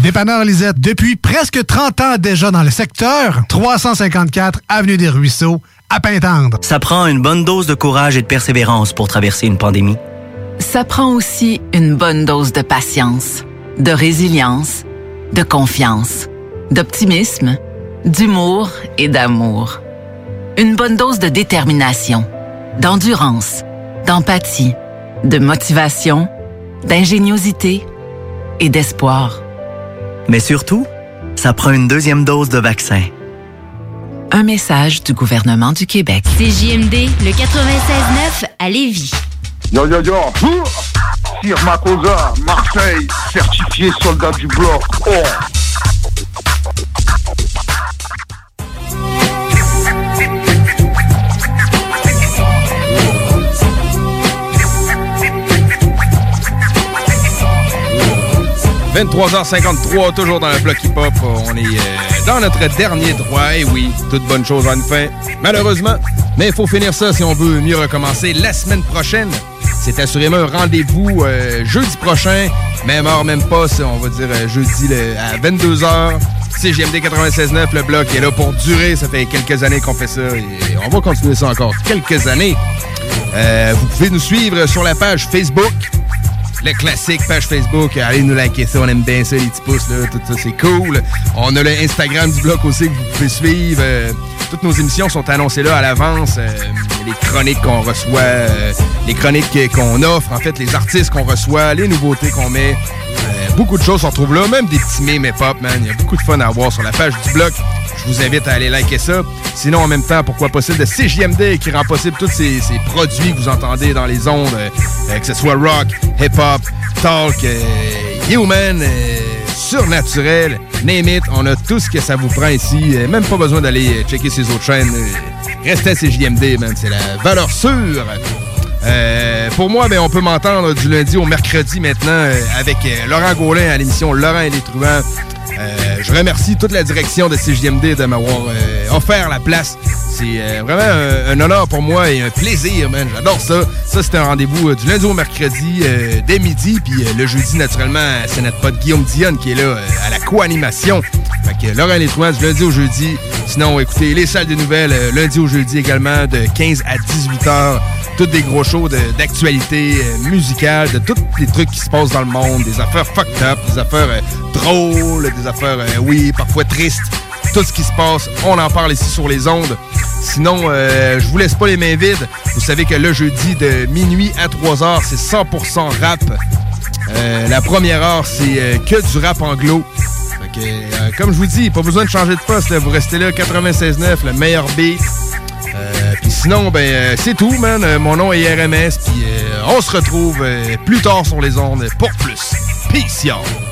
Dépanneur Lisette, depuis presque 30 ans déjà dans le secteur, 354 Avenue des Ruisseaux, à Pintendre. Ça prend une bonne dose de courage et de persévérance pour traverser une pandémie. Ça prend aussi une bonne dose de patience, de résilience, de confiance, d'optimisme, d'humour et d'amour. Une bonne dose de détermination, d'endurance, d'empathie, de motivation, d'ingéniosité et d'espoir. Mais surtout, ça prend une deuxième dose de vaccin. Un message du gouvernement du Québec. CJMD, le 96.9 à Lévis. Yo yo yo Sir Makosa, Marseille, certifié soldat du bloc. Oh 23h53, toujours dans le bloc hip-hop. On est euh, dans notre dernier droit. Et oui, toute bonne chose une fin, malheureusement. Mais il faut finir ça si on veut mieux recommencer la semaine prochaine. C'est assurément un rendez-vous euh, jeudi prochain. Même heure, même pas, on va dire euh, jeudi à 22h. CGMD 96.9, le bloc est là pour durer. Ça fait quelques années qu'on fait ça et on va continuer ça encore quelques années. Vous pouvez nous suivre sur la page Facebook. Le classique page Facebook, allez nous liker ça, on aime bien ça, les petits pouces, là, tout ça, c'est cool. On a le Instagram du bloc aussi que vous pouvez suivre. Euh, toutes nos émissions sont annoncées là à l'avance. Euh, les chroniques qu'on reçoit, euh, les chroniques qu'on offre, en fait, les artistes qu'on reçoit, les nouveautés qu'on met. Euh, beaucoup de choses se retrouvent là, même des petits memes et pop, man. Il y a beaucoup de fun à voir sur la page du bloc. Je vous invite à aller liker ça. Sinon, en même temps, pourquoi pas celle de CJMD qui rend possible tous ces, produits que vous entendez dans les ondes, euh, que ce soit rock, hip-hop, talk, euh, human, euh, surnaturel, name it. On a tout ce que ça vous prend ici. Même pas besoin d'aller checker ces autres chaînes. Restez à CJMD, man. C'est la valeur sûre. Pour moi, ben, on peut m'entendre du lundi au mercredi maintenant avec Laurent Gaulin à l'émission Laurent et les Truands. Euh, je remercie toute la direction de CJMD de m'avoir euh, offert la place. C'est euh, vraiment un, honneur pour moi et un plaisir, man. J'adore ça. Ça, c'est un rendez-vous du lundi au mercredi dès midi. Puis le jeudi, naturellement, c'est notre pote Guillaume Dionne qui est là à la co-animation. Fait que Laurent Truands du lundi au jeudi. Sinon, écoutez, les salles des nouvelles, lundi au jeudi également, de 15 à 18 heures. Tous des gros shows d'actualité euh, musicale, de tous les trucs qui se passent dans le monde, des affaires fucked up, des affaires euh, drôles, des affaires, euh, oui, parfois tristes. Tout ce qui se passe, on en parle ici sur les ondes. Sinon, je vous laisse pas les mains vides. Vous savez que le jeudi de minuit à 3 heures, c'est 100% rap. La première heure, c'est que du rap anglo. Fait que, comme je vous dis, pas besoin de changer de poste. Vous restez là, 96.9, le meilleur beat. Euh, puis sinon, ben, euh, c'est tout, man. Euh, mon nom est RMS. Puis on se retrouve plus tard sur les ondes pour plus. Peace, y'all.